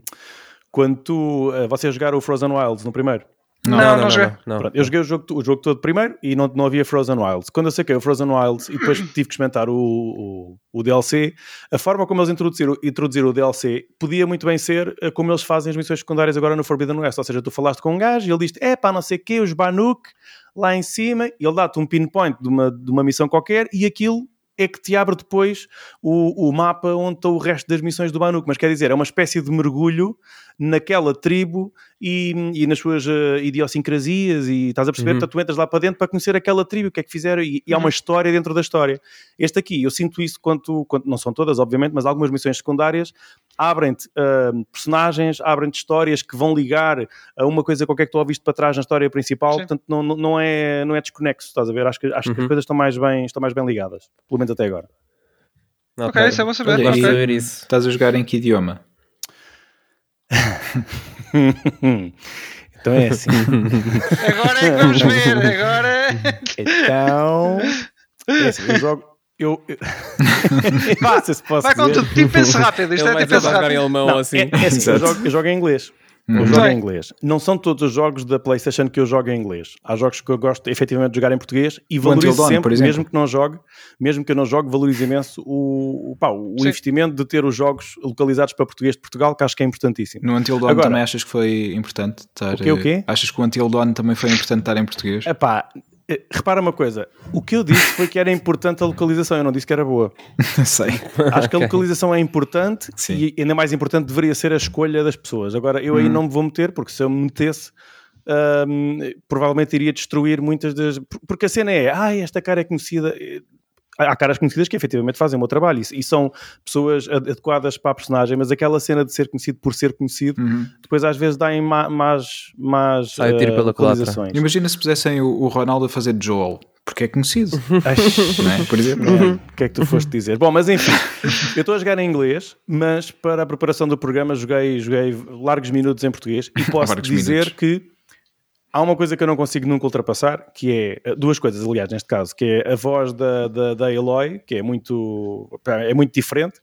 quando tu, uh, vocês jogaram o Frozen Wilds no primeiro, não, não, não, não joguei. Pronto, eu joguei o jogo, o jogo todo primeiro e não, não havia Frozen Wilds. Quando eu saquei o Frozen Wilds e depois tive que experimentar o, o, o, DLC, a forma como eles introduziram, introduziram o DLC podia muito bem ser eh, como eles fazem as missões secundárias agora no Forbidden West. Ou seja, tu falaste com um gajo e ele diz: é pá, não sei o quê, os Banuk lá em cima, e ele dá-te um pinpoint de uma, de uma missão qualquer e aquilo é que te abre depois o, o mapa onde está o resto das missões do Banuk. Mas quer dizer, é uma espécie de mergulho naquela tribo e, e nas suas uh, idiosincrasias e estás a perceber, uhum. tu entras lá para dentro para conhecer aquela tribo, o que é que fizeram e, e há uma uhum. história dentro da história. Este aqui, eu sinto isso quando, quando não são todas, obviamente, mas algumas missões secundárias abrem-te uh, personagens, abrem-te histórias que vão ligar a uma coisa qualquer que tu ouviste para trás na história principal, Sim. portanto não, não, é, não é desconexo, estás a ver? Acho que, acho uhum. que as uhum. coisas estão mais, bem, estão mais bem ligadas, pelo menos até agora. Ok, isso é bom saber. Olha, okay. Estás a jogar em que idioma? então é assim. agora é que vamos ver, agora. Então. É assim, eu jogo. Eu, eu... Vá, se posso vai com tudo, tipo pense rápido. Isto Ele é tipo pense rápido. em alemão não, assim. É, é assim eu, jogo, eu jogo em inglês. Eu jogo em inglês. Não são todos os jogos da PlayStation que eu jogo em inglês. Há jogos que eu gosto efetivamente de jogar em português e valorizo Dawn, sempre, mesmo que não jogue, mesmo que eu não jogue, valorizo imenso o, o, pá, o investimento de ter os jogos localizados para português de Portugal, que acho que é importantíssimo. No Until Dawn Agora, também achas que foi importante estar. O quê, o quê? Achas que o Until Dawn também foi importante estar em português? É pá, eh, repara uma coisa, o que eu disse foi que era importante a localização, eu não disse que era boa. Sei. Acho que a localização é importante Sim. e ainda mais importante deveria ser a escolha das pessoas. Agora, eu aí hum. não me vou meter, porque se eu me metesse, um, provavelmente iria destruir muitas das. Porque a cena é, ah, esta cara é conhecida há caras conhecidas que efetivamente fazem o meu trabalho e, e, são pessoas adequadas para a personagem, mas aquela cena de ser conhecido por ser conhecido, uhum. depois às vezes dá em mais, mais tiro pela localizações. Imagina se pusessem o, o, Ronaldo a fazer Joel. Porque é conhecido, é? por exemplo. Uhum. O que é que tu foste dizer? Bom, mas enfim, eu estou a jogar em inglês, mas para a preparação do programa joguei, joguei largos minutos em português e posso dizer minutos. que Há uma coisa que eu não consigo nunca ultrapassar, que é eh, duas coisas, aliás, neste caso, que é a voz da, da, da Eloy, que é muito, é muito diferente,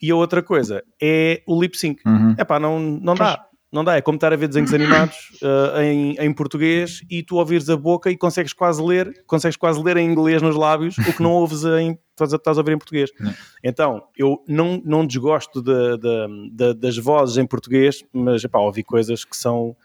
e a outra coisa é o lip sync. Uhum. Epá, não, não dá. Não dá, é como estar a ver desenhos animados uh, em, em português e tu ouvires a boca e consegues quase ler, consegues quase ler em inglês nos lábios o que não ouves em, estás, a, estás a ouvir em português. Não. Então, eu não, não desgosto de, de, de, das vozes em português, mas epá, ouvi coisas que são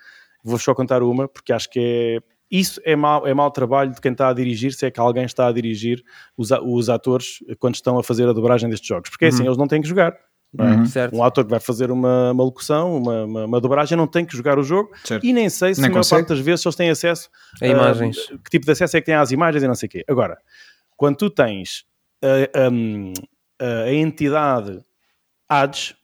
Vou só contar uma, porque acho que é. Isso é mau, é mau trabalho de quem está a dirigir, se é que alguém está a dirigir os, os atores quando estão a fazer a dobragem destes jogos. Porque é assim, uhum. eles não têm que jogar. É? Uhum. Um ator que vai fazer uma, uma locução, uma, uma, uma, dobragem, não tem que jogar o jogo certo. e nem sei se nem a maior parte das vezes eles têm acesso a imagens. que tipo de acesso é que têm às imagens e não sei o quê. Agora, quando tu tens a, a, a entidade Hades,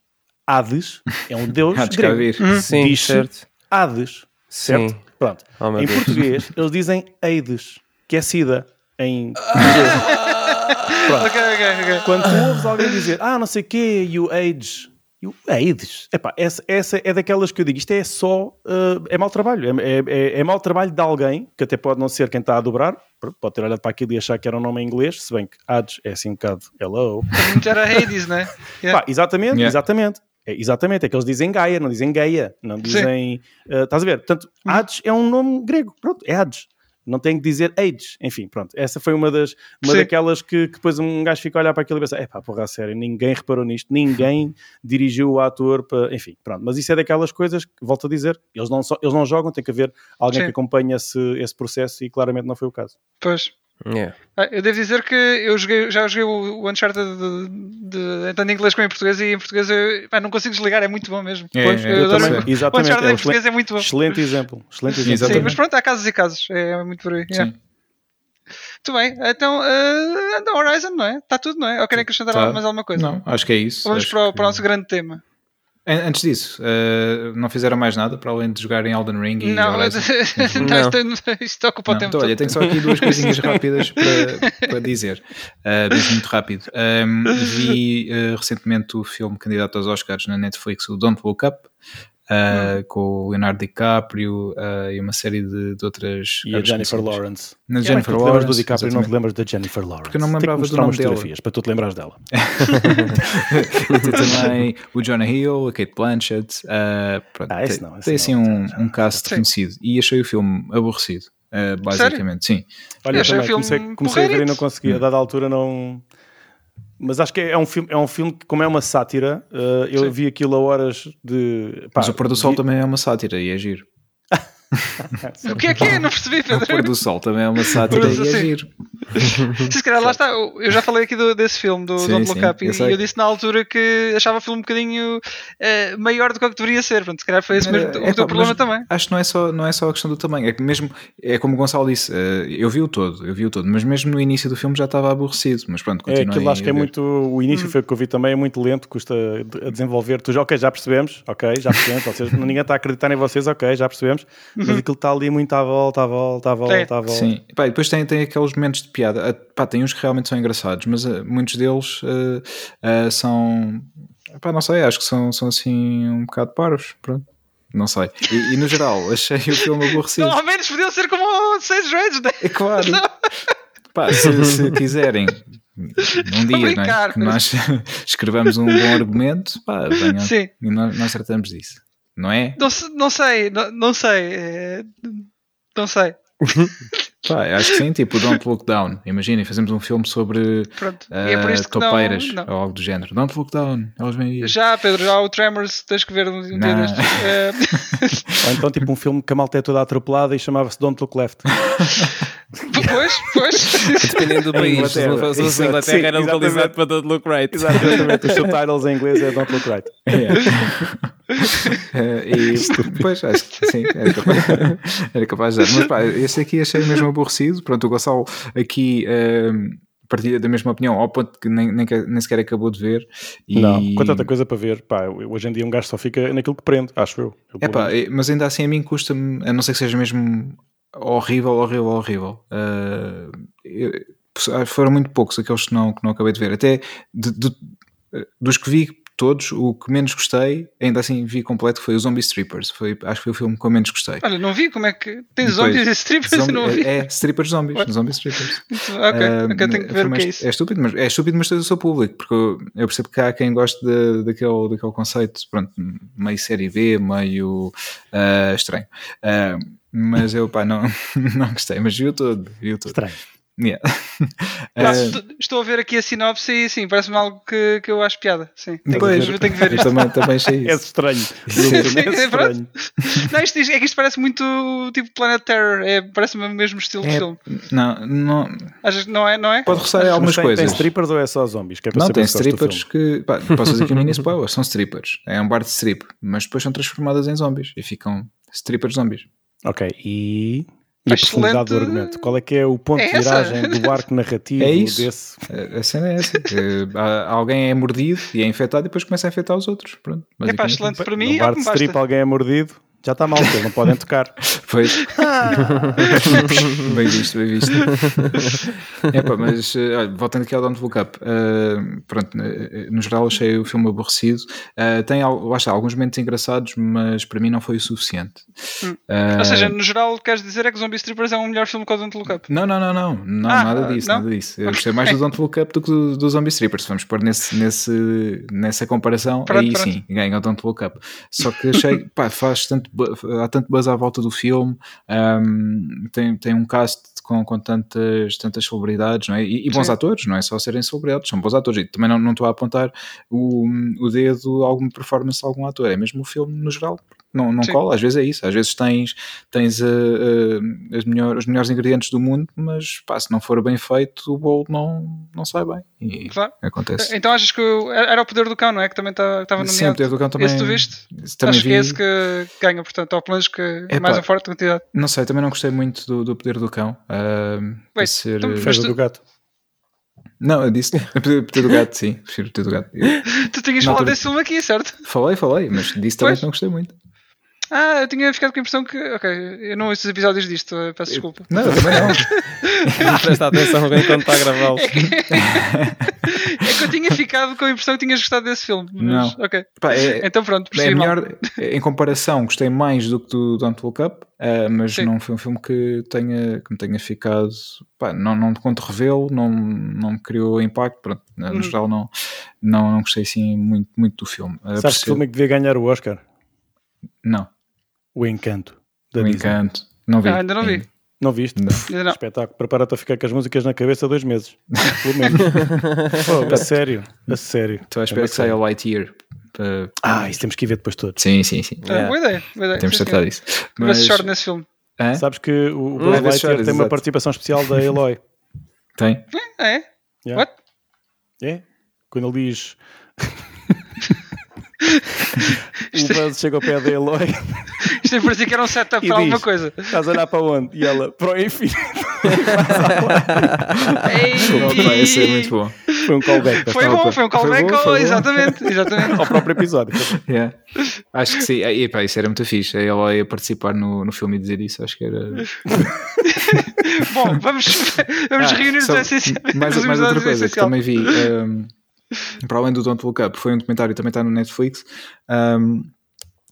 Hades é um deus grego. Sim, diz certo. Hades. Certo? Sim. Pronto. Oh, em Deus. português, eles dizem AIDS, que é SIDA em português. Pronto. Okay, okay, okay. Quando tu ouves alguém dizer, ah, não sei o quê, you AIDS, you AIDS, epá, essa, essa é daquelas que eu digo, isto é só, uh, é mau trabalho, é, é, é, é mau trabalho de alguém, que até pode não ser quem está a dobrar, pode ter olhado para aquilo e achar que era um nome em inglês, se bem que AIDS é assim um bocado hello. Era Hades, né? Yeah. Pá, exatamente, yeah. exatamente. É, exatamente, é que eles dizem Gaia, não dizem Gaia, não dizem. Uh, estás a ver? Portanto, uhum. Hades é um nome grego, pronto, é Hades. Não tem que dizer Age, enfim, pronto. Essa foi uma das uma daquelas que, que, depois um gajo fica a olhar para aquilo e pensa: é pá, porra, a sério, ninguém reparou nisto, ninguém dirigiu o ator para. Enfim, pronto. Mas isso é daquelas coisas que, volto a dizer, eles não, eles não jogam, tem que haver alguém Sim. que acompanhe esse, esse processo e claramente não foi o caso. Pois. Yeah. Ah, eu devo dizer que eu joguei, já joguei o, Uncharted de, de, tanto em inglês como em português e em português eu pá, não consigo desligar, é muito bom mesmo. É, pois, é, eu adoro, Exatamente, o Uncharted é, em português é muito bom. Excelente exemplo. Excelente exemplo. Sim, mas pronto, há casos e casos, é muito por aí. Yeah. Muito bem, então uh, Horizon, não é? Está tudo, não é? Ou querem acrescentar tá. mais alguma coisa? Não, acho que é isso. Vamos para, que... para o nosso grande tema. Antes disso, uh, não fizeram mais nada para além de jogar em Elden Ring e Não, não. isto ocupa o tempo então, todo. Olha, tenho só aqui duas coisinhas rápidas para, para dizer, uh, muito rápido. Um, vi uh, recentemente o filme candidato aos Oscars na Netflix, o Don't Woke Up, uh, com o Leonardo DiCaprio uh, e uma série de, de outras. E a Jennifer Lawrence. Na Jennifer Lawrence. lembras do DiCaprio e não te lembras da Jennifer Lawrence. Porque eu não me lembrava do nome dela. para tu te lembrares dela. tem também o Jonah Hill, a Kate Blanchett. Uh, pronto, ah, esse não, esse tem assim não, um, um cast reconhecido e achei o filme aborrecido. Uh, basicamente, Sério? sim. Olha, eu também, comecei, comecei a ver e não consegui, a dada altura não, mas acho que é um filme, é um filme que, como é uma sátira, uh, eu Sim. vi aquilo a horas de. Pá, Mas o Pôr do Sol vi... também é uma sátira e é giro. o que é que é? Não percebi, Pedro. O pôr do sol também é uma sátira e é giro. Se calhar lá está, eu já falei aqui do, desse filme, do sim, Don't Look Up, e eu, eu disse na altura que achava o filme um bocadinho uh, maior do que o que deveria ser. Pronto, se calhar foi esse mesmo é, o é, teu problema também. Acho que não é, só, não é só a questão do tamanho, é que mesmo, é como o Gonçalo disse, uh, eu vi o todo, eu vi o todo, mas mesmo no início do filme já estava aborrecido. Mas pronto, É aquilo acho que é muito. O início hum. foi o que eu vi também, é muito lento, custa a desenvolver. Tu já, ok, já percebemos, ok, já percebemos, vocês, ninguém está a acreditar em vocês, ok, já percebemos. Mas aquilo está ali muito à volta, à volta, à volta, É. à volta. Sim, Pá, e depois tem, tem aqueles momentos de piada. Ah, Pá, tem uns que realmente são engraçados, mas ah, muitos deles ah, ah, são. Pá, não sei, acho que são, são assim um bocado paros. Pronto. Não sei. E, e, no geral, achei o filme aborrecido. Não, ao menos podiam ser como o Sage Rage, né? É claro. Pá, se, se quiserem, um dia, não é? que nós escrevamos um bom argumento, pá, venham Sim. e nós, nós tratamos disso. Não é? Não, não sei, não, não sei. é, Não sei. Pá, acho que sim, tipo Don't Look Down. Imaginem, fazemos um filme sobre Pronto. e é por isto que não, topeiras não. ou algo do género. Don't Look Down, elas vêm aí. Já, Pedro, já o Tremors, tens que ver um dia destes. É, Ou então tipo um filme que a malta é toda atropelada e chamava-se Don't Look Left. pois, pois. Dependendo do país. Se fosse Inglaterra, sim, era localizado exatamente. para Don't Look Right. Exatamente, os subtitles em inglês é Don't Look Right. E depois acho que sim, era capaz, era capaz de dar. Mas pá, este aqui achei mesmo aborrecido. Pronto, o Gonçalo aqui eh, partilha da mesma opinião, ao ponto que nem, nem, nem sequer acabou de ver. E, Não, com tanta coisa para ver, pá, hoje em dia um gajo só fica naquilo que prende, acho eu. Eu, É pá, mas ainda assim a mim custa-me, a não ser que seja mesmo horrível, horrível, horrível. Eh, eu- foram muito poucos aqueles que não, que não acabei de ver. Até de- de- dos que vi todos, o que menos gostei, ainda assim vi completo, foi o Zombie Strippers. Foi, acho que foi o filme que eu menos gostei. Olha, não vi como é que. Tem Depois, zombies e strippers e Zombie- não vi. é, é, strippers zombies, What? zombie strippers. Ok, Ah, ok, tenho que ver o que é isso. É estúpido, mas é estúpido, mas do seu público, porque eu, eu percebo que há quem goste de- daquele, daquele conceito, pronto, meio série B, meio ah, estranho. Ah, mas eu, pá, não, não gostei, mas viu todo, viu todo. Estranho. Yeah. Ah, Ah, estou- a ver aqui a sinopse e sim, parece-me algo que, que eu acho piada. Sim, tenho, Pois. que, tenho que ver isto. também, também achei É isso. estranho. Sim, É sim, é estranho. Não, isto, é que isto parece muito tipo Planet Terror. É, parece-me o mesmo estilo de É, filme. não, não, Achas que não é? Não é? pode roçar Mas algumas tem, tem coisas. strippers ou é só zombies? Que é Não, tem strippers que. Pá, posso dizer aqui no início, pá, são strippers. É um bar de strip, mas depois são transformadas em zombies e ficam strippers zombies. Ok, e a Excelente. profundidade do argumento? Qual é que é o ponto É de viragem do arco narrativo É isso. desse? A cena é essa: alguém é mordido e é infectado e depois começa a infectar os outros. Pronto, É pá, excelente. Para No mim, é bar o que de me strip alguém é mordido, já está mal, porque eles não podem tocar. Pois. bem visto, bem visto. Epá, mas eh, olha, voltando aqui ao Don't Look Up, eh, pronto, eh, no geral achei o filme aborrecido. Eh, tem lá está, alguns momentos engraçados, mas para mim não foi o suficiente. Hum. Eh, Ou seja, no geral, queres dizer é que Zombie Strippers é um melhor filme que o Don't Look Up. Não, não, não, não, não Ah, nada disso, não? nada disso. Eu gostei mais do Don't Look Up do que do, do Zombie Strippers. Vamos pôr nesse, nesse, nessa comparação, Pronto, aí pronto. sim, ganha o Don't Look Up. Só que achei, pá, faz tanto, há tanto buzz à volta do filme, ahm, tem, tem um cast com, com tantas, tantas celebridades, não é? E, e bons Sim. atores, não é só serem celebridades, são bons atores. E também não, não estou a apontar o, o dedo a alguma performance de algum ator, é mesmo o filme no geral. Não, não Sim. cola, às vezes é isso. Às vezes tens, tens eh, eh, as melhor, os melhores ingredientes do mundo, mas pá, se não for bem feito, o bolo não, não sai bem. E Claro. acontece. Então achas que era o Poder do Cão, não é? Que também tá- estava Sim, o nomeado. Poder do Cão também. Esse tu viste? Também Acho vi. que é esse que ganha, portanto, pelo menos que é mais a forte quantidade. Não sei, também não gostei muito do, do Poder do Cão. ah, para Bem, ser, então eh, do gato. Não, eu disse Poder Poder do Gato, sim. Prefiro o Poder do Gato. Eu Tu tinhas falado altura- desse filme aqui, certo? falei, falei, mas disse também Pois. que não gostei muito. Ah, eu tinha ficado com a impressão que. Ok, eu não ouço os episódios disto, eh, peço desculpa. Não, eu também não. Presta atenção enquanto está a gravá-lo. É que eu tinha ficado com a impressão que tinhas gostado desse filme. Mas, Não. Ok. Pá, é, Então pronto, É melhor, em comparação, gostei mais do que do Don't Look Up, eh, mas Sim. não foi um filme que, tenha, que me tenha ficado. Pá, não, não conto revê-lo, não, não me criou impacto. Pronto, no Uhum. geral, não, não, não gostei assim muito, muito do filme. Eh, Sabes que filme é que devia ganhar o Oscar? Não, O Encanto. Da o Disney. encanto. Não vi. Ah, ainda não vi. Não viste? Não. Não. Espetáculo. Prepara-te a ficar com as músicas na cabeça dois meses. Pelo menos. Pô, a sério. A sério. Estou à espera É que saia o Lightyear. para- Ah, isso temos que ir ver depois todos. Sim, sim, sim. Ah, boa ideia, boa ideia. Temos de Sim, tratar disso. Mas, se choro nesse filme. Hã? Sabes que o Buzz Hum, Lightyear choras, tem uma exato. participação especial da Eloy. Tem? Ah, é? Yeah. What? É? Quando ele diz. o Buzz chega ao pé da Eloy Isto parecia que era um setup para alguma coisa. Estás a olhar para onde? E ela, para o infinito. Opa, esse é muito bom. Foi um callback. Foi bom, foi um callback, foi bom, foi exatamente, exatamente. Ao próprio episódio. Yeah. Acho que sim. E, pá, isso era muito fixe. Ele ia participar no, no filme e dizer isso. Acho que era. bom, vamos, vamos ah, reunir só, os essenciais. Mais, mais outra coisa que também vi. Um, para além do Don't Look Up, foi um documentário também está no Netflix. Um,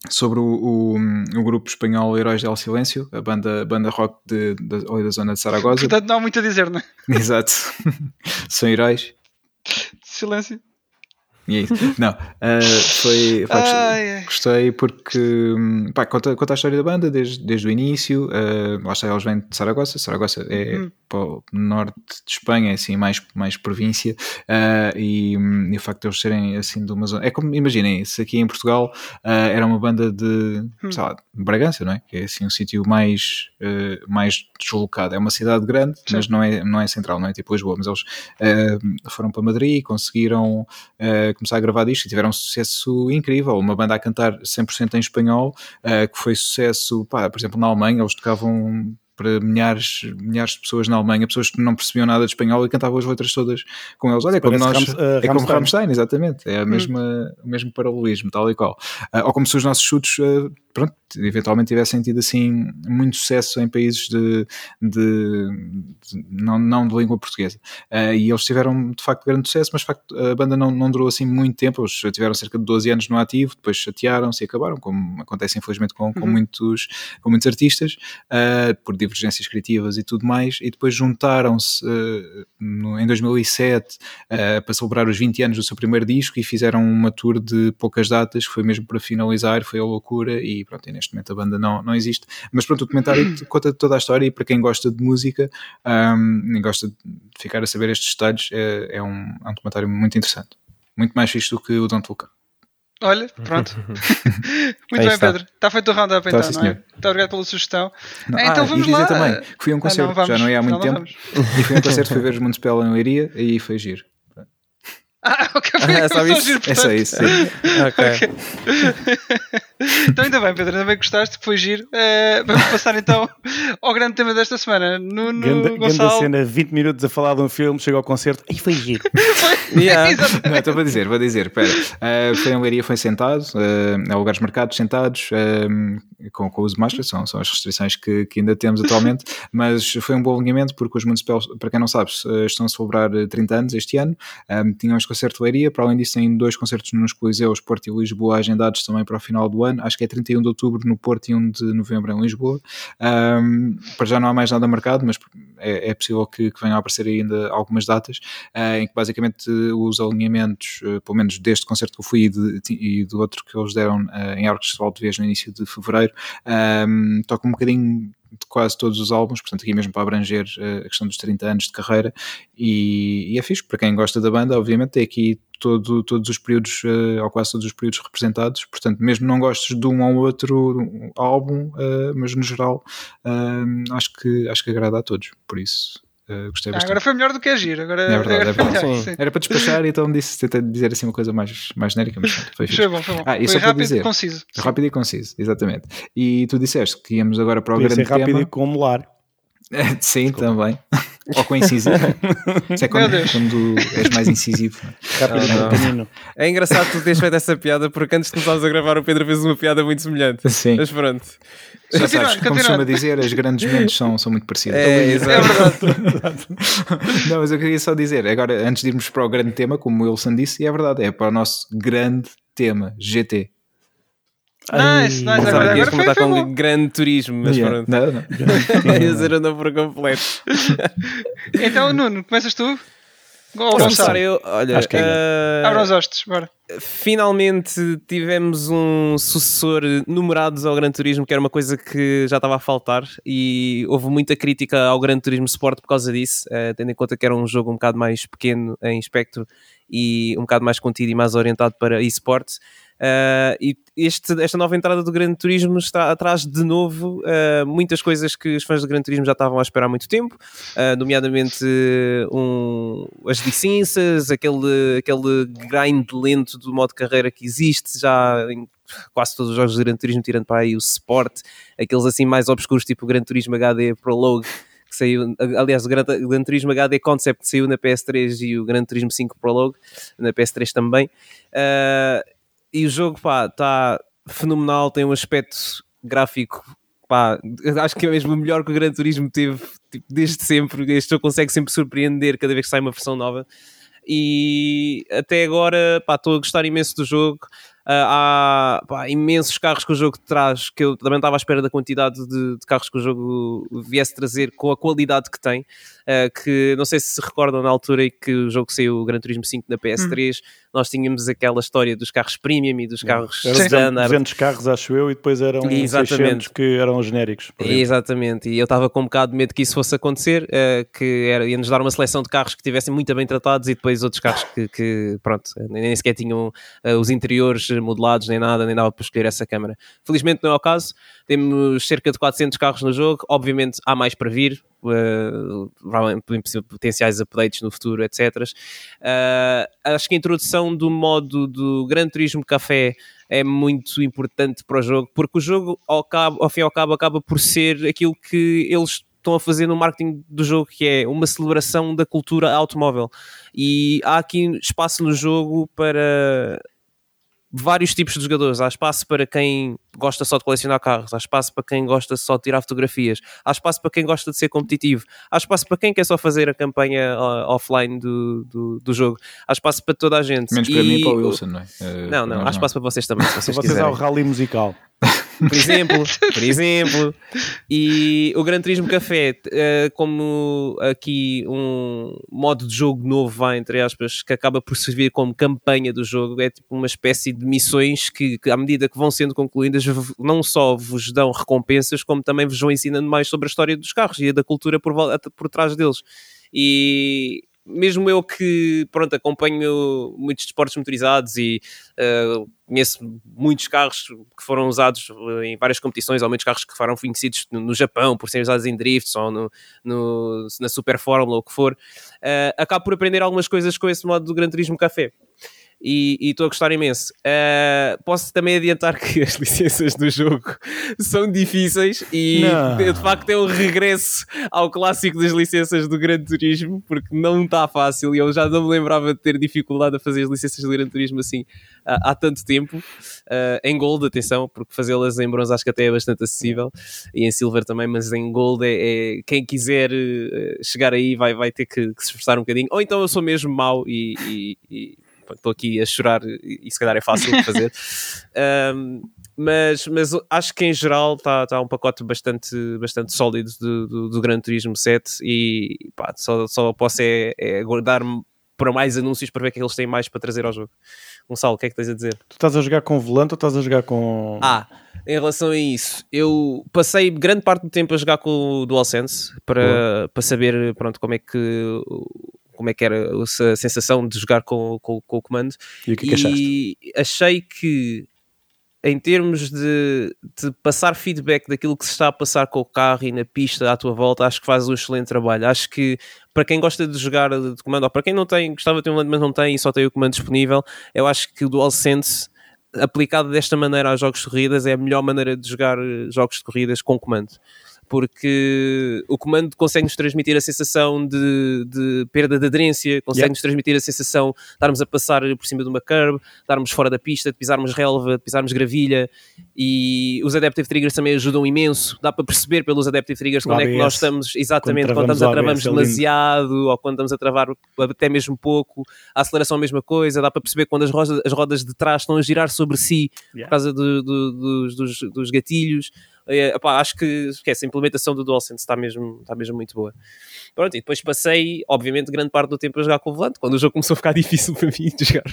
sobre o, o, o, grupo espanhol Heróis del Silêncio, a banda, banda rock de, de, da zona de Saragossa. Portanto, não há muito a dizer, não é? Exato. São heróis. Silêncio. E é isso. Não, uh, foi. Pá, Ai, gostei porque pá, conta, conta a história da banda desde, desde o início. Uh, lá está, eles vêm de Saragossa. Saragossa é hum. para o norte de Espanha, é assim, mais, mais província. Uh, e, e, o facto de eles serem assim de uma zona. É como, imaginem, se aqui em Portugal era uma banda de. Hum. sei lá, Bragança, não é? Que é assim um sítio mais, mais deslocado. É uma cidade grande, Sim. mas não é, não é central, não é tipo Lisboa. Mas eles foram para Madrid, conseguiram começar a gravar disto e tiveram um sucesso incrível. Uma banda a cantar 100% em espanhol, uh, que foi sucesso, pá, por exemplo, na Alemanha, eles tocavam para milhares, milhares de pessoas na Alemanha, pessoas que não percebiam nada de espanhol e cantavam as letras todas com eles. Olha, é como nós, Rams, uh, é como Rammstein, exatamente, é a hum. mesma, o mesmo paralelismo, tal e qual. Uh, ou como se os nossos chutes, uh, pronto, eventualmente tivessem tido assim muito sucesso em países de, de, de não, não de língua portuguesa. Uh, e eles tiveram de facto grande sucesso, mas de facto a banda não, não durou assim muito tempo, eles tiveram cerca de 12 anos no ativo, depois chatearam-se e acabaram, como acontece infelizmente com, com, uhum. muitos, com muitos artistas, uh, por divergências criativas e tudo mais, e depois juntaram-se uh, em 2007 para celebrar os 20 anos do seu primeiro disco e fizeram uma tour de poucas datas, que foi mesmo para finalizar, foi a loucura e pronto, e neste momento a banda não, não existe. Mas pronto, o documentário conta toda a história e para quem gosta de música um, e gosta de ficar a saber estes detalhes, é, é, um, é um documentário muito interessante. Muito mais fixe do que o Don't Look. Olha, pronto. Muito bem, Pedro. Está feito o round-up então, não é? Muito obrigado pela sugestão. Não, ah, então vamos e dizer lá. também que fui a um concerto, ah, não, vamos, já não ia há muito tempo, e fui a um concerto, fui ver os Municipal em Leiria e foi giro. Ah, ok, foi ah, só isso? Giro, é só isso, sim. ok. então ainda bem, Pedro, ainda bem que gostaste, foi giro. Uh, vamos passar então ao grande tema desta semana. Nuno Ganda, Gonçalo... Ganda cena, 20 minutos a falar de um filme, chega ao concerto e foi giro. foi, yeah. Não, então vou dizer, vou dizer, espera. Uh, foi em Leiria, foi sentado, uh, lugares marcados, sentados, uh, com, com o uso de máscara, são, são as restrições que, que ainda temos atualmente, mas foi um bom alinhamento porque os municipais, para quem não sabe, estão a celebrar 30 anos este ano, um, tinham este concerto Leiria, para além disso têm dois concertos nos Coliseus, Porto e Lisboa, agendados também para o final do ano, acho que é 31 de outubro no Porto e 1 de novembro em Lisboa. Um, para já não há mais nada marcado, mas é, é possível que, que venham a aparecer ainda algumas datas, uh, em que basicamente os alinhamentos, uh, pelo menos deste concerto que eu fui e, de, e do outro que eles deram uh, em Arcos de Vez no início de fevereiro, um, toca um bocadinho de quase todos os álbuns, portanto aqui mesmo para abranger uh, a questão dos 30 anos de carreira e, e, é fixe, para quem gosta da banda, obviamente tem aqui todo, todos os períodos, uh, ou quase todos os períodos representados, portanto mesmo não gostes de um ou outro álbum, uh, mas no geral acho, que, acho que agrada a todos, por isso Uh, gostei bastante. agora foi melhor do que agir. Agora, é verdade, agora é. Melhor, Era para despachar, então disse, tentei dizer assim uma coisa mais, mais genérica, mas foi Foi bom, foi bom. Ah, foi rápido dizer, e conciso. Rápido e conciso, exatamente. E tu disseste que íamos agora para o Podia grande ser rápido tema. e com molar. Sim, Desculpa. também. Ou com incisivo. Isso é quando, quando és mais incisivo. Rápido ah, É engraçado tu teres feito essa piada porque antes de começarmos a gravar o Pedro fez uma piada muito semelhante. Sim. Mas pronto. Já sabes, como se chama dizer, as grandes mentes são, são muito parecidas. É, é verdade. Não, mas eu queria só dizer, agora antes de irmos para o grande tema, como o Wilson disse, e é verdade, é para o nosso grande tema, GT. Nice, nice. Agora, agora como está com um grande turismo, mas yeah. pronto. Não, não. Ia dizer andou por completo. então, Nuno, começas tu? Vou começar eu. Olha, Acho que é uh, Abra os hostes, bora. Finalmente tivemos um sucessor numerados ao Gran Turismo, que era uma coisa que já estava a faltar, e houve muita crítica ao Gran Turismo Sport por causa disso, uh, tendo em conta que era um jogo um bocado mais pequeno em espectro e um bocado mais contido e mais orientado para esportes. Uh, e este, esta nova entrada do Grande Turismo está atrás de novo uh, muitas coisas que os fãs do Grande Turismo já estavam a esperar há muito tempo, uh, nomeadamente um, as licenças, aquele, aquele grind lento do modo carreira que existe já em quase todos os jogos do Grande Turismo, tirando para aí o Sport, aqueles assim mais obscuros, tipo o Grande Turismo HD Prologue, que saiu, aliás, o Gran, Gran Turismo HD Concept saiu na PS3 e o Gran Turismo 5 Prologue na PS3 também. E o jogo, está fenomenal, tem um aspecto gráfico pá, acho que é mesmo o melhor que o Gran Turismo teve tipo, desde sempre. Este jogo consegue sempre surpreender cada vez que sai uma versão nova. E até agora, estou a gostar imenso do jogo. Uh, há pá, imensos carros que o jogo traz, que eu também estava à espera da quantidade de, de carros que o jogo viesse trazer com a qualidade que tem. Uh, que não sei se se recordam na altura em que o jogo saiu o Gran Turismo 5 na PS3, hum. nós tínhamos aquela história dos carros premium e dos carros eram standard. 200 carros, acho eu, e depois eram Exatamente. 600 que eram genéricos. Exatamente, e eu estava com um bocado de medo que isso fosse acontecer, uh, que era, ia-nos dar uma seleção de carros que estivessem muito bem tratados e depois outros carros que, que pronto, nem sequer tinham os interiores modelados nem nada, nem dava para escolher essa câmara. Felizmente não é o caso, temos cerca de 400 carros no jogo, obviamente há mais para vir, uh, potenciais updates no futuro, etc. Uh, acho que a introdução do modo do Gran Turismo Café é muito importante para o jogo, porque o jogo, ao, cabo, ao fim e ao cabo, acaba por ser aquilo que eles estão a fazer no marketing do jogo, que é uma celebração da cultura automóvel. E há aqui espaço no jogo para vários tipos de jogadores. Há espaço para quem gosta só de colecionar carros, há espaço para quem gosta só de tirar fotografias, há espaço para quem gosta de ser competitivo, há espaço para quem quer só fazer a campanha offline do, do, do, jogo, há espaço para toda a gente. Menos e... para mim e para o Wilson, não é? Uh, não, não, há espaço para vocês também. Se vocês, vocês há o rally musical por exemplo, por exemplo. E o Gran Turismo Café, uh, como aqui um modo de jogo novo, vai, entre aspas, que acaba por servir como campanha do jogo, é tipo uma espécie de missões que, que, à medida que vão sendo concluídas, não só vos dão recompensas, como também vos vão ensinando mais sobre a história dos carros e da cultura por, por trás deles. E mesmo eu que pronto, acompanho muitos esportes motorizados e uh, conheço muitos carros que foram usados em várias competições, ou muitos carros que foram conhecidos no, no Japão por serem usados em drifts ou no, no, na Super Fórmula ou o que for, uh, acabo por aprender algumas coisas com esse modo do Gran Turismo Café e estou a gostar imenso. Uh, posso também adiantar que as licenças do jogo são difíceis e não. de facto é um regresso ao clássico das licenças do Gran Turismo, porque não está fácil e eu já não me lembrava de ter dificuldade a fazer as licenças do Gran Turismo assim há, há tanto tempo. Uh, em Gold, atenção, porque fazê-las em bronze acho que até é bastante acessível e em Silver também, mas em Gold é, é quem quiser uh, chegar aí vai, vai ter que, que, se esforçar um bocadinho, ou então eu sou mesmo mau e, e, e estou aqui a chorar e se calhar é fácil de fazer. um, mas, mas acho que em geral está tá um pacote bastante, bastante sólido do, do, do Gran Turismo 7 e pá, só, só posso é, é aguardar-me para mais anúncios para ver o que é que eles têm mais para trazer ao jogo. Gonçalo, o que é que tens a dizer? Tu estás a jogar com volante ou estás a jogar com. Ah, em relação a isso, eu passei grande parte do tempo a jogar com o DualSense para, para saber pronto, como é que como é que era a sensação de jogar com, com, com o comando. E o que, é que achaste? achei que em termos de, de, passar feedback daquilo que se está a passar com o carro e na pista à tua volta, acho que faz um excelente trabalho. Acho que para quem gosta de jogar de comando, ou para quem não tem, gostava de ter um mas não tem e só tem o comando disponível, eu acho que o DualSense aplicado desta maneira aos jogos de corridas é a melhor maneira de jogar jogos de corridas com comando porque o comando consegue-nos transmitir a sensação de, de perda de aderência, consegue-nos transmitir a sensação de estarmos a passar por cima de uma curve, estarmos fora da pista, de pisarmos relva, de pisarmos gravilha. E os Adaptive Triggers também ajudam imenso, dá para perceber pelos Adaptive Triggers quando é que nós estamos, exatamente, quando, quando estamos a travarmos é demasiado ou quando estamos a travar até mesmo pouco, a aceleração é a mesma coisa, dá para perceber quando as rodas, as rodas de trás estão a girar sobre si yeah. por causa do, do, dos, dos, dos gatilhos acho que, que essa implementação do DualSense está mesmo, está mesmo muito boa. Pronto, e depois passei, obviamente, grande parte do tempo a jogar com o volante. Quando o jogo começou a ficar difícil para mim de jogar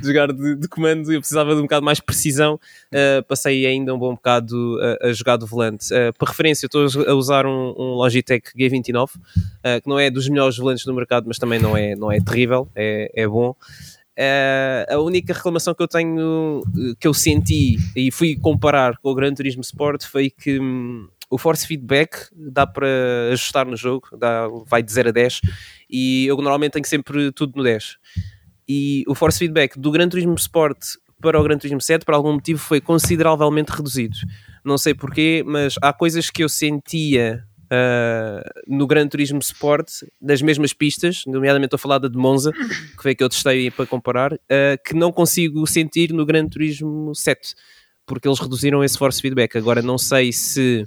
de, jogar de, de comando, eu precisava de um bocado mais precisão. Uh, passei ainda um bom bocado a, a jogar do volante. Uh, para referência, estou a usar um, um Logitech G29, uh, que não é dos melhores volantes do mercado, mas também não é, não é terrível, é, é bom. Uh, a única reclamação que eu tenho, que eu senti e fui comparar com o Gran Turismo Sport foi que hum, o force feedback dá para ajustar no jogo, dá, vai de 0 a 10 e eu normalmente tenho sempre tudo no 10. E o force feedback do Gran Turismo Sport para o Gran Turismo 7, por algum motivo, foi consideravelmente reduzido. Não sei porquê, mas há coisas que eu sentia uh, no Gran Turismo Sport, das mesmas pistas, nomeadamente estou a falar da de Monza, que foi a que eu testei para comparar, uh, que não consigo sentir no Gran Turismo 7, porque eles reduziram esse force feedback. Agora não sei se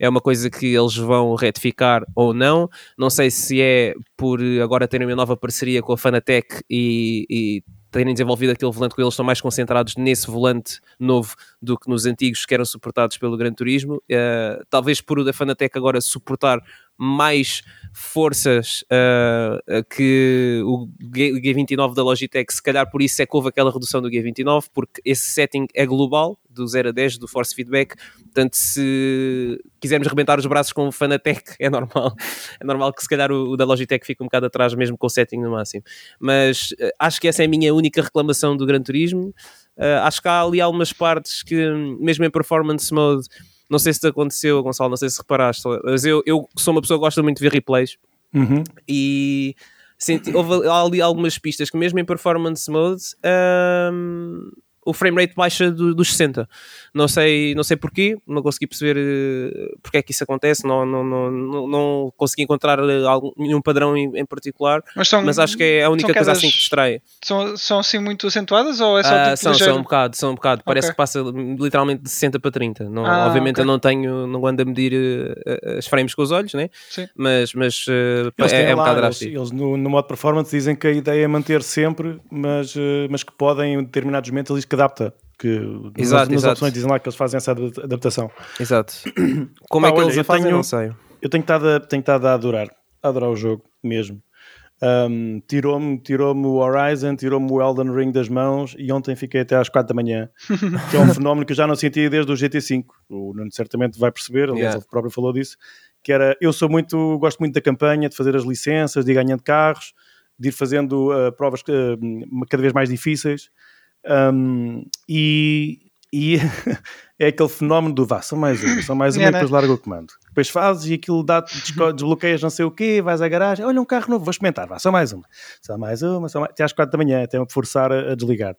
é uma coisa que eles vão retificar ou não. Não sei se é por agora terem uma nova parceria com a Fanatec e, e terem desenvolvido aquele volante que eles estão mais concentrados nesse volante novo do que nos antigos que eram suportados pelo Gran Turismo. Uh, talvez por o da Fanatec agora suportar mais forças uh, que o G29 da Logitech, se calhar por isso é que houve aquela redução do G29, porque esse setting é global, do 0 a 10, do force feedback, portanto se quisermos rebentar os braços com o Fanatec, é normal, é normal que se calhar o, o da Logitech fique um bocado atrás mesmo com o setting no máximo, mas uh, acho que essa é a minha única reclamação do Gran Turismo, uh, acho que há ali algumas partes que, mesmo em performance mode, não sei se te aconteceu, Gonçalo, não sei se reparaste, mas eu, eu sou uma pessoa que gosta muito de ver replays uhum. e senti, houve ali algumas pistas que, mesmo em performance mode, um, o frame rate baixa do, dos 60. Não sei, não sei porquê, não consegui perceber uh, porque é que isso acontece, não, não, não, não, não consegui encontrar eh, algum, nenhum padrão em, em particular, mas, são, mas, acho que é a única coisa assim que distrai. São, são assim muito acentuadas ou é só uh, tipo são, são um bocado, são um bocado. Okay. Parece que passa literalmente de 60 para 30. Não, ah, obviamente okay. eu não tenho, não ando a medir uh, as frames com os olhos, né? Sim. mas, mas é, é um bocado drástico. Eles, eles no, no modo performance dizem que a ideia é manter sempre, mas, mas que podem em determinados momentos eles adapta que exato, nas, nas opções dizem lá que eles fazem essa adaptação. Exato. Como Pá, é que olha, eles a fazem? Tenho, não sei. Eu tenho estado a, tenho estado a adorar, a adorar o jogo mesmo. Um, tirou-me tirou o Horizon, tirou-me o Elden Ring das mãos e ontem fiquei até às 4 da manhã, que é um fenómeno que eu já não sentia desde o GT5. O Nuno certamente vai perceber, aliás, yeah. ele próprio falou disso. Que era, eu sou muito, gosto muito da campanha, de fazer as licenças, de ir ganhando carros, de ir fazendo uh, provas uh, cada vez mais difíceis. Um, e, e é aquele fenómeno do vá, são mais uma, são mais uma é, e depois larga o comando. Depois fazes e aquilo dá desbloqueias não sei o quê, vais à garagem, olha um carro novo, vou experimentar, vá, só mais uma, só mais uma, só mais... até às quatro da manhã, até me forçar a, a desligar.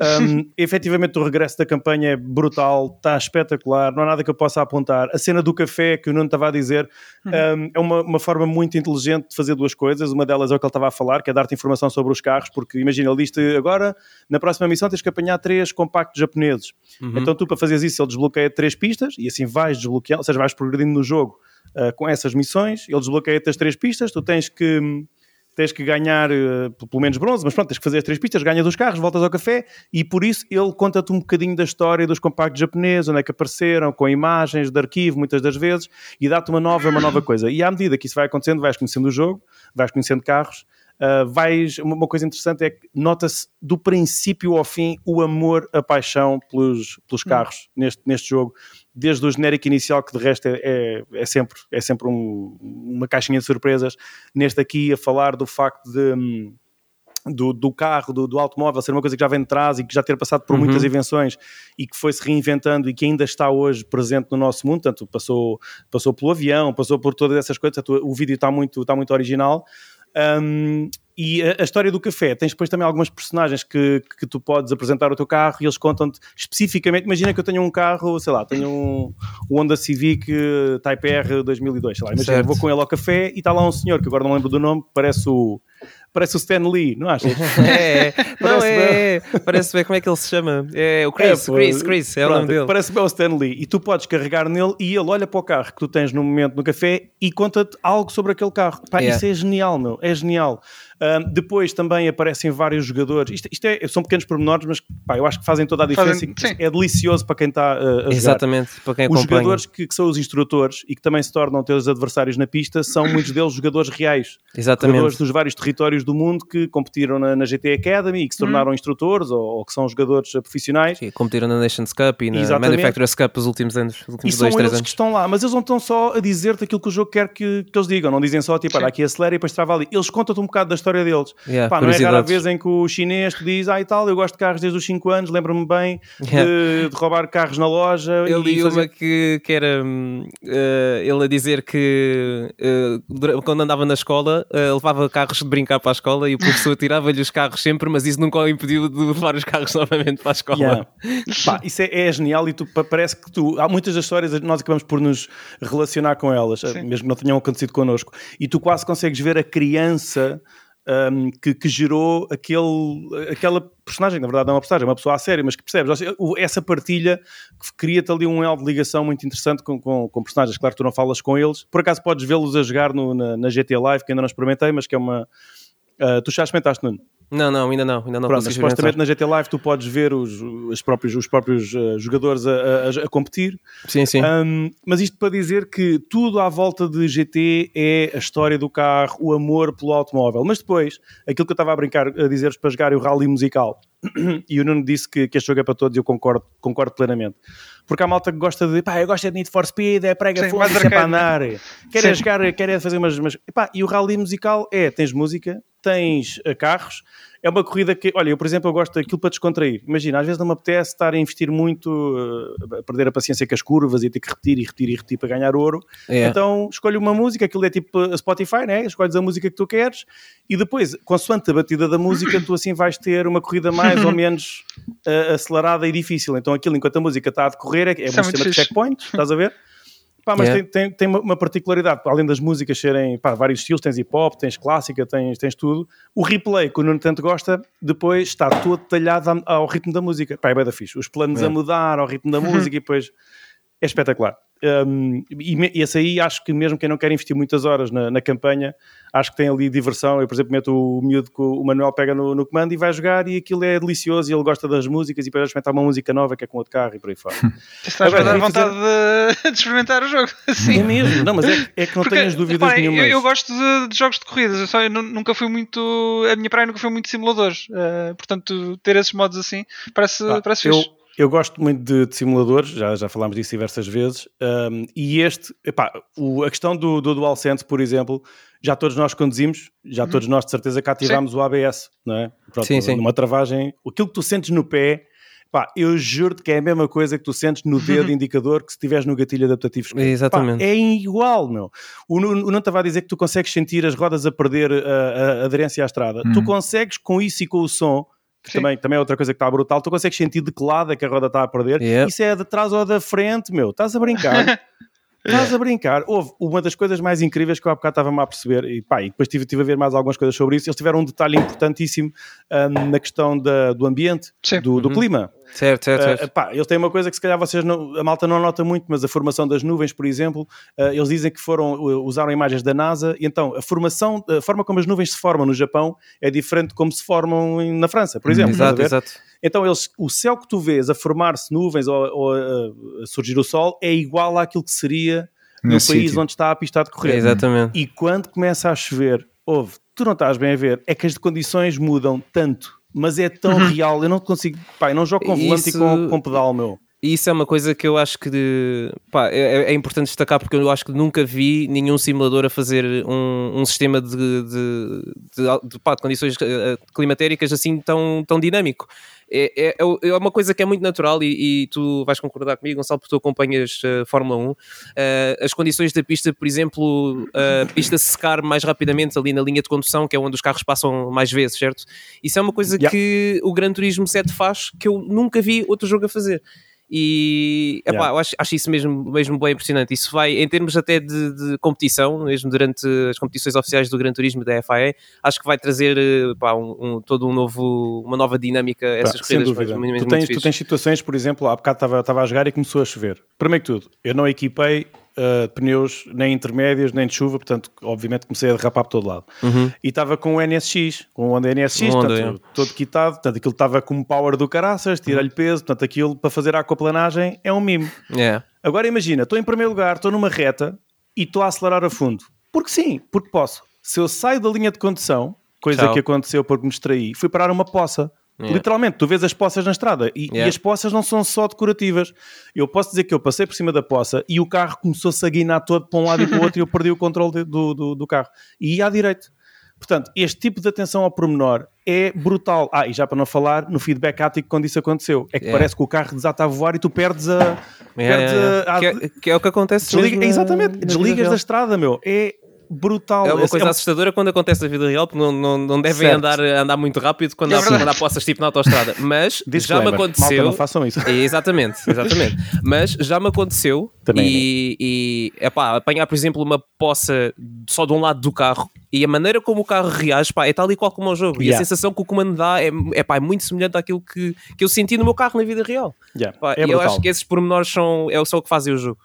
Um, efetivamente, o regresso da campanha é brutal, está espetacular, não há nada que eu possa apontar. A cena do café que o Nuno estava a dizer um, uhum. é uma, uma, forma muito inteligente de fazer duas coisas. Uma delas é o que ele estava a falar, que é dar-te informação sobre os carros, porque imagina, ele disse agora, na próxima missão, tens que apanhar três compactos japoneses. Uhum. Então, tu, para fazeres isso, ele desbloqueia três pistas e assim vais desbloqueando, ou seja, vais progredindo no jogo uh, com essas missões. Ele desbloqueia-te as três pistas, tu tens que tens que ganhar uh, pelo menos bronze, mas pronto, tens que fazer as três pistas, ganhas os carros, voltas ao café e por isso ele conta-te um bocadinho da história dos compactos japoneses, onde é que apareceram, com imagens de arquivo muitas das vezes e dá-te uma nova, uma nova coisa. E à medida que isso vai acontecendo, vais conhecendo o jogo, vais conhecendo carros Uh, vais, uma coisa interessante é que nota-se do princípio ao fim o amor, a paixão pelos, pelos hum. carros hum. neste, neste jogo, desde o genérico inicial, que de resto é, é, é sempre, é sempre um, uma caixinha de surpresas, neste aqui a falar do facto de. Hum, do, do, carro, do, do, automóvel, ser uma coisa que já vem de trás e que já ter passado por uhum. muitas invenções e que foi se reinventando e que ainda está hoje presente no nosso mundo, tanto passou, passou pelo avião, passou por todas essas coisas, o vídeo está muito, está muito original, um, e a, a, história do café, tens depois também algumas personagens que, que tu podes apresentar o teu carro e eles contam-te especificamente. Imagina que eu tenho um carro, sei lá, tenho um, Honda Civic eh, Type R 2002, sei lá. Imagina, vou com ele ao café e está lá um senhor que agora não lembro do nome, parece o Parece o Stan Lee, não achas? É, não, é, é, parece bem como é que ele se chama. É o Chris, é, Chris, Chris, é pronto, o nome dele. Parece bem o Stan Lee. E tu podes carregar nele e ele olha para o carro que tu tens no momento no café e conta-te algo sobre aquele carro. Pá, yeah. isso é genial, meu, é genial. Um, depois também aparecem vários jogadores. Isto, isto é, são pequenos pormenores, mas pá, eu acho que fazem toda a diferença fazem, e é delicioso para quem está uh, a jogar. Exatamente, para quem acompanha. Os jogadores que, que, são os instrutores e que também se tornam teus adversários na pista são muitos deles jogadores reais. Exatamente. Jogadores dos vários territórios do mundo que competiram na, na GT Academy e que se tornaram hum. instrutores ou, ou, que são jogadores profissionais. Sim, competiram na Nations Cup e na Exatamente. Manufacturers Cup os últimos anos, os últimos e dois, são três eles anos. que estão lá, mas eles não estão só a dizer-te aquilo que o jogo quer que, que eles digam, não dizem só tipo, olha, aqui acelera e depois trava ali. Eles contam-te um bocado da história deles. Yeah. Pá, não é rara vez em que o chinês te diz, ah e tal, eu gosto de carros desde os 5 anos, lembro-me bem yeah. de, de, roubar carros na loja. Eu li fazer... uma que, que era uh, ele a dizer que uh, quando andava na escola uh, levava carros de brincar para para a escola e o professor tirava-lhe os carros sempre, mas isso nunca o impediu de levar os carros novamente para a escola. Yeah. Pá, isso é, é, genial e tu, parece que tu. Há muitas das histórias, nós acabamos por nos relacionar com elas, Sim. mesmo que não tenham acontecido connosco, e tu quase consegues ver a criança um, que, que, gerou aquele, aquela personagem, na verdade não é uma personagem, é uma pessoa a sério, mas que percebes, essa partilha cria-te ali um elo de ligação muito interessante com, com, com, personagens, claro que tu não falas com eles, por acaso podes vê-los a jogar no, na, na GT Live, que ainda não experimentei, mas que é uma... Uh, tu já experimentaste, Nuno? Não, não, ainda não. Ainda não Pronto, supostamente na GT Live tu podes ver os, os próprios, os próprios uh, jogadores a, a, a, competir. Sim, sim. Um, mas isto para dizer que tudo à volta de GT é a história do carro, o amor pelo automóvel. Mas depois, aquilo que eu estava a brincar a dizer-vos para jogar o rally musical, e o Nuno disse que, que este jogo é para todos e eu concordo, concordo plenamente. Porque há malta que gosta de, pá, eu gosto é de Need for Speed, é prega fogo, é para andar, quer é jogar, quer é fazer umas... umas... Epá, e o rally musical é, tens música, tens uh, carros, é uma corrida que, olha, eu por exemplo, eu gosto daquilo para descontrair. Imagina, às vezes não me apetece estar a investir muito, uh, a perder a paciência com as curvas e ter que repetir e repetir e repetir para ganhar ouro. É. Então escolho uma música, aquilo é tipo a Spotify, né? Escolhes a música que tu queres e depois, consoante a batida da música, tu assim vais ter uma corrida mais ou menos uh, acelerada e difícil. Então aquilo, enquanto a música está a decorrer, é, é um é sistema de checkpoints, estás a ver? Pá, mas yeah. tem, tem, tem, uma particularidade, além das músicas serem pá, vários estilos, tens hip hop, tens clássica, tens, tens tudo. O replay, que o Nuno tanto gosta, depois está todo detalhado ao ritmo da música. Pá, é bem da fixe. Os planos yeah. a mudar ao ritmo da música e depois é espetacular. Um, e, esse aí acho que mesmo quem não quer investir muitas horas na, na, campanha, acho que tem ali diversão. Eu, por exemplo, meto o miúdo que o Manuel pega no, no, comando e vai jogar e aquilo é delicioso e ele gosta das músicas e depois experimentar uma música nova que é com outro carro e por aí fora. Estás a dar vontade fazer... de, experimentar o jogo. Sim. É mesmo, não, mas é, é que não Porque, tenhas dúvidas nenhuma. Eu, eu, gosto de, de, jogos de corridas, eu, só, eu nunca fui muito. A minha praia nunca foi muito simuladores, uh, portanto, ter esses modos assim parece, ah, parece eu, fixe. Eu gosto muito de, de, simuladores, já, já falámos disso diversas vezes, um, e este, epá, o, a questão do, do DualSense, por exemplo, já todos nós conduzimos, já uhum. todos nós de certeza que ativámos sim. o ABS, não é? Pronto, sim, sim. Numa travagem, aquilo que tu sentes no pé, pá, eu juro-te que é a mesma coisa que tu sentes no dedo indicador que se estiveres no gatilho adaptativo. Exatamente. Pá, é igual, meu. O Nuno estava a dizer que tu consegues sentir as rodas a perder a, a aderência à estrada. Uhum. Tu consegues com isso e com o som que também, também é outra coisa que está brutal, tu consegues sentir de que lado é que a roda está a perder, yep. isso é de trás ou da frente, meu, estás a brincar. Estás a brincar. Houve uma das coisas mais incríveis que eu há bocado estava-me a perceber, e, pá, e depois tive, tive a ver mais algumas coisas sobre isso. Eles tiveram um detalhe importantíssimo um, na questão da, do ambiente, do, do uhum. clima. Certo, certo, certo. Uh, pá, eles têm uma coisa que se calhar vocês não, a malta não nota muito, mas a formação das nuvens, por exemplo, uh, eles dizem que foram, uh, usaram imagens da NASA, e então a formação, a forma como as nuvens se formam no Japão é diferente de como se formam em, na França, por exemplo. Exato, exato. Então eles, o céu que tu vês a formar-se nuvens ou, ou a surgir o sol é igual àquilo que seria no, país sítio. onde está a pista de correr. exatamente. E quando começa a chover, ouve, tu não estás bem a ver, é que as condições mudam tanto mas é tão uhum. real, eu não consigo, pá, eu não jogo com volante Isso... e com, com pedal, meu. Isso é uma coisa que eu acho que de, pá, é, é, importante destacar porque eu acho que nunca vi nenhum simulador a fazer um, um sistema de, de, de, de, pá, de condições eh, climatéricas assim tão, tão dinâmico. É, é, é, é, uma coisa que é muito natural e, e, tu vais concordar comigo, Gonçalo, porque tu acompanhas uh, Fórmula 1. Uh, eh, as condições da pista, por exemplo, a pista secar mais rapidamente ali na linha de condução, que é onde os carros passam mais vezes, certo? Isso é uma coisa yeah. que o Gran Turismo 7 faz que eu nunca vi outro jogo a fazer. E epá, yeah. eu acho, acho, isso mesmo, mesmo bem impressionante. Isso vai, em termos até de, de, competição, mesmo durante as competições oficiais do Gran Turismo da FIA, acho que vai trazer epá, um, um, todo um novo, uma nova dinâmica a essas corridas. tu, tens, tu tens situações, por exemplo, há bocado estava a jogar e começou a chover. Primeiro que tudo, eu não equipei uh, pneus nem intermédios, nem de chuva, portanto, obviamente comecei a derrapar por todo lado. Uhum. E estava com o NSX, com o Honda NSX, Honda, portanto, é. todo quitado, portanto, aquilo estava com um power do caraças, tira-lhe uhum. peso, portanto, aquilo para fazer a aquaplanagem é um mimo. Yeah. Agora imagina, estou em primeiro lugar, estou numa reta e estou a acelerar a fundo. Porque sim, porque posso. Se eu saio da linha de condução, coisa Tchau. que aconteceu porque me distraí, fui parar uma poça. Yeah. Literalmente, tu vês as poças na estrada e, yeah. e, as poças não são só decorativas. Eu posso dizer que eu passei por cima da poça e o carro começou-se a guinar todo para um lado e para o outro e eu perdi o controle de, do, do, do, carro. E ia à direita. Portanto, este tipo de atenção ao pormenor é brutal. Ah, e já para não falar no feedback ático quando isso aconteceu. É que yeah. parece que o carro desata a voar e tu perdes a. Perdes a, a... Que, é, que, é, o que acontece Desliga, Exatamente, desligas da estrada, meu. É brutal. É uma coisa é assustadora quando acontece na vida real, porque não, não, não devem andar, andar muito rápido quando, é há, quando há poças tipo na autostrada. Mas já me aconteceu. Malta, não façam isso. É, exatamente, exatamente. Mas já me aconteceu Também e, e epá, apanhar, por exemplo, uma poça só de um lado do carro e a maneira como o carro reage pá, é tal e qual como o jogo. Yeah. E a sensação que o comando dá é, é, pá, é muito semelhante àquilo que, que eu senti no meu carro na vida real. Yeah. Pá, é e eu acho que esses pormenores são, é só o que fazem o jogo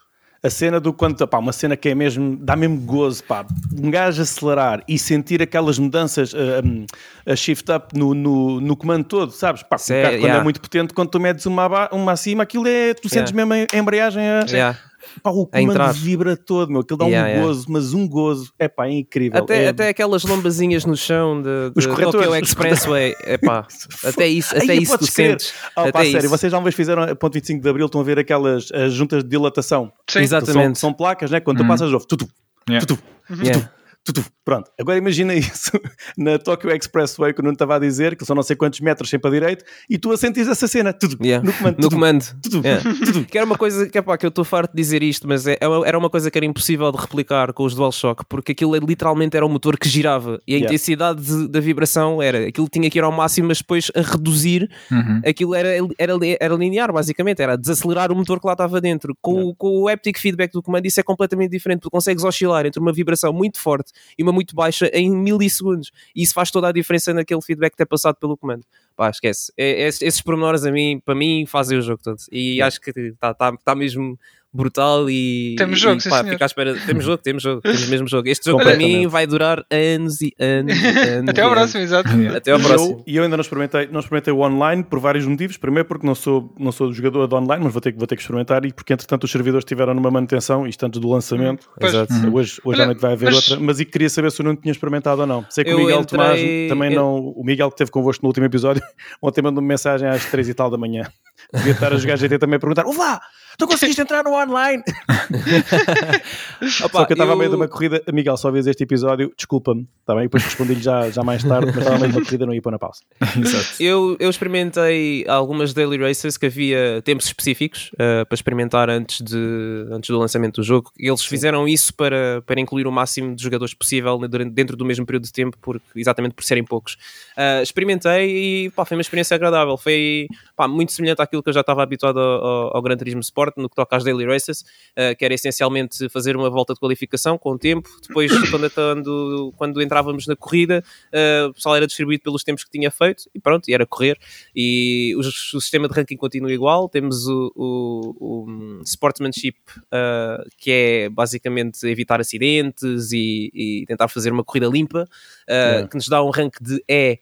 a cena do quando, pá, uma cena que é mesmo, dá mesmo gozo, pá, um gajo acelerar e sentir aquelas mudanças uh, um, a shift up no, no, no, comando todo, sabes? Pá, Cê, quando yeah. é muito potente, quando tu medes uma, uma acima, aquilo é, tu sentes yeah. mesmo a embreagem a, yeah. Pá, o comando vibra todo, meu. Aquilo dá yeah, um yeah. gozo, mas um gozo. É pá, é incrível. Até, é... até aquelas lombazinhas no chão de, de os Tokyo Expressway. É pá, até isso, até isso tu sentes. Oh, até pá, sério, vocês já uma vez fizeram a ponto 25 de Abril, estão a ver aquelas as juntas de dilatação. Sim. Exatamente. São, são, placas, né? Quando tu uhum. passas, ouve tudo, tudo, tudo, tudo, Pronto, agora imagina isso na Tokyo Expressway que o Nuno estava a dizer, que são não sei quantos metros sempre a direito, e tu a sentires essa cena, tudo, yeah. no comando. No comando. Tudo, yeah. tudo. Que era uma coisa, que, epá, que eu estou farto de dizer isto, mas é, é era uma coisa que era impossível de replicar com os DualShock, porque aquilo literalmente era um motor que girava, e a yeah. intensidade de, da vibração era, aquilo tinha que ir ao máximo, mas depois a reduzir, uhum. aquilo era, era, era linear, basicamente, era desacelerar o motor que lá estava dentro. Com, com o haptic feedback do comando, isso é completamente diferente, tu consegues oscilar entre uma vibração muito forte e uma muito baixa em milissegundos. E isso faz toda a diferença naquele feedback que é passado pelo comando. Pá, esquece. É, é, esses pormenores a mim, para mim fazem o jogo todo. E acho que está tá, tá mesmo brutal e, temos jogo, e, pá, fica à espera. Temos jogo, temos jogo, temos mesmo jogo. Este jogo para mim vai durar anos e anos. E anos Até ao próximo, exato. Até ao próximo. E eu, eu, ainda não experimentei, não experimentei o online por vários motivos. Primeiro porque não sou, não sou jogador de online, mas vou ter, vou ter que experimentar e porque entretanto os servidores estiveram numa manutenção, isto antes do lançamento. Hum, Exato. Uhum. Hoje, hoje à noite vai haver mas... outra, mas e queria saber se o não tinha experimentado ou não. Sei que eu o Miguel entrei... Tomás também eu... não. O Miguel que esteve convosco no último episódio, ontem mandou-me mensagem às três e tal da manhã. Devia estar a jogar GT também a perguntar: Olá, tu conseguiste entrar no online? Opa, só que eu estava eu... a meio de uma corrida, Miguel, só vês este episódio, desculpa-me, está bem? Depois respondi-lhe já, já mais tarde, mas estava a meio de uma corrida, não ia pôr na pausa. eu, eu experimentei algumas daily races que havia tempos específicos uh, para experimentar antes, de, antes do lançamento do jogo. Eles Sim. fizeram isso para, para incluir o máximo de jogadores possível dentro do mesmo período de tempo, porque, exatamente por serem poucos. Uh, experimentei e pá, foi uma experiência agradável. Foi pá, muito semelhante àquilo que eu já estava habituado ao, ao, ao Gran Turismo Sport, no que toca às daily races, uh, que era essencialmente fazer uma volta de qualificação com o tempo. Depois, quando, quando, quando entrávamos na corrida, uh, o pessoal era distribuído pelos tempos que tinha feito e pronto, e era correr. E o, o sistema de ranking continua igual. Temos o, o, o sportsmanship, uh, que é basicamente evitar acidentes e, e, tentar fazer uma corrida limpa, yeah. que nos dá um rank de E.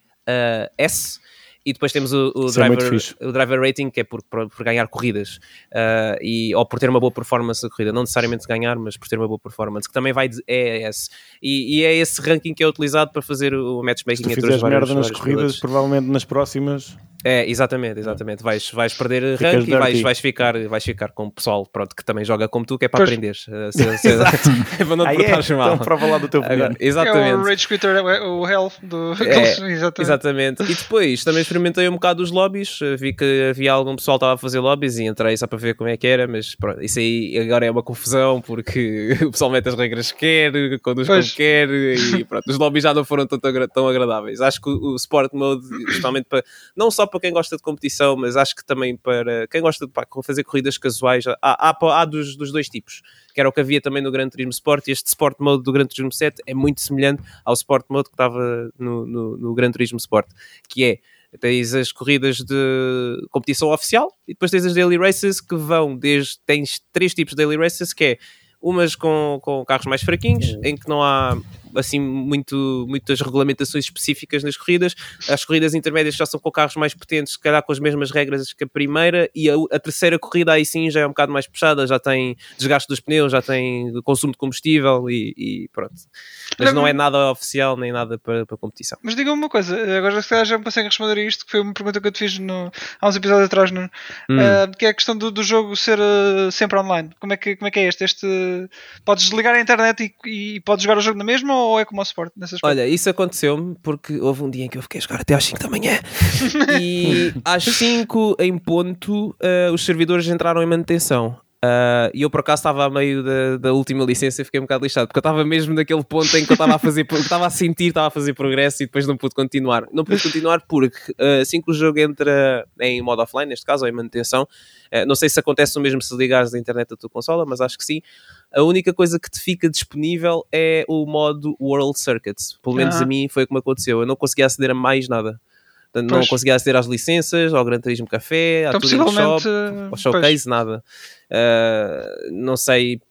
E depois temos o, o é driver, é o driver rating, que é por, por, por ganhar corridas, uh, e, ou por ter uma boa performance na corrida, não necessariamente ganhar, mas por ter uma boa performance, que também vai de ES. E, e é esse ranking que é utilizado para fazer o matchmaking entre os vários, merda nas corridas, pilotos. provavelmente nas próximas é, exatamente, exatamente. Vais, vais perder Ficas rank e vais, vais, ficar, vais ficar com o pessoal pronto, que também joga como tu, que é para aprender. Se, se, é para não te portares é, mal. Então prova lá do teu Agora, Exatamente. É o Rage Quitter, é o Health do. É, exatamente. exatamente. E depois também experimentei um bocado os lobbies. Vi que havia algum pessoal que estava a fazer lobbies e entrei só para ver como é que era, mas pronto, isso aí agora é uma confusão porque o pessoal mete as regras que quer, conduz como quer e pronto, os lobbies já não foram tão, tão agradáveis. Acho que o, o Sport Mode, especialmente para. Não só para quem gosta de competição, mas acho que também para quem gosta de pá, fazer corridas casuais, há, há, há dos, dos, dois tipos, que era o que havia também no Gran Turismo Sport, e este Sport Mode do Gran Turismo 7 é muito semelhante ao Sport Mode que estava no, no, no Gran Turismo Sport, que é tens as corridas de competição oficial e depois tens as daily races que vão desde tens três tipos de daily races que é umas com, com carros mais fraquinhos em que não há assim muito, muitas regulamentações específicas nas corridas. As corridas intermédias já são com carros mais potentes, se calhar com as mesmas regras que a primeira, e a, a, terceira corrida aí sim já é um bocado mais puxada, já tem desgaste dos pneus, já tem consumo de combustível e, e pronto. Mas não é nada oficial nem nada para, para competição. Mas diga-me uma coisa, agora se calhar já me passei a responder a isto, que foi uma pergunta que eu te fiz no, há uns episódios atrás, no, hum. uh, que é a questão do, do jogo ser uh, sempre online. Como é, que, como é que é este? este podes desligar a internet e, e podes jogar o jogo na mesma ou é como o suporte nessas Olha, isso aconteceu-me porque houve um dia em que eu fiquei a jogar até às 5 da manhã e às 5 em ponto uh, os servidores entraram em manutenção. Uh, e eu por acaso estava a meio da, da, última licença e fiquei um bocado lixado, porque eu estava mesmo naquele ponto em que eu estava a fazer, estava a sentir, estava a fazer progresso e depois não pude continuar. Não pude continuar porque uh, assim que o jogo entra em modo offline, neste caso, ou em manutenção, uh, não sei se acontece o mesmo se ligares da internet da tua consola, mas acho que sim. A única coisa que te fica disponível é o modo World Circuits. Pelo menos ah. a mim foi o que me aconteceu. Eu não conseguia aceder a mais nada. Portanto, não conseguia aceder às licenças, ao Gran Turismo Café, então, tudo Shop, ao Showcase, pois. nada. Uh, não sei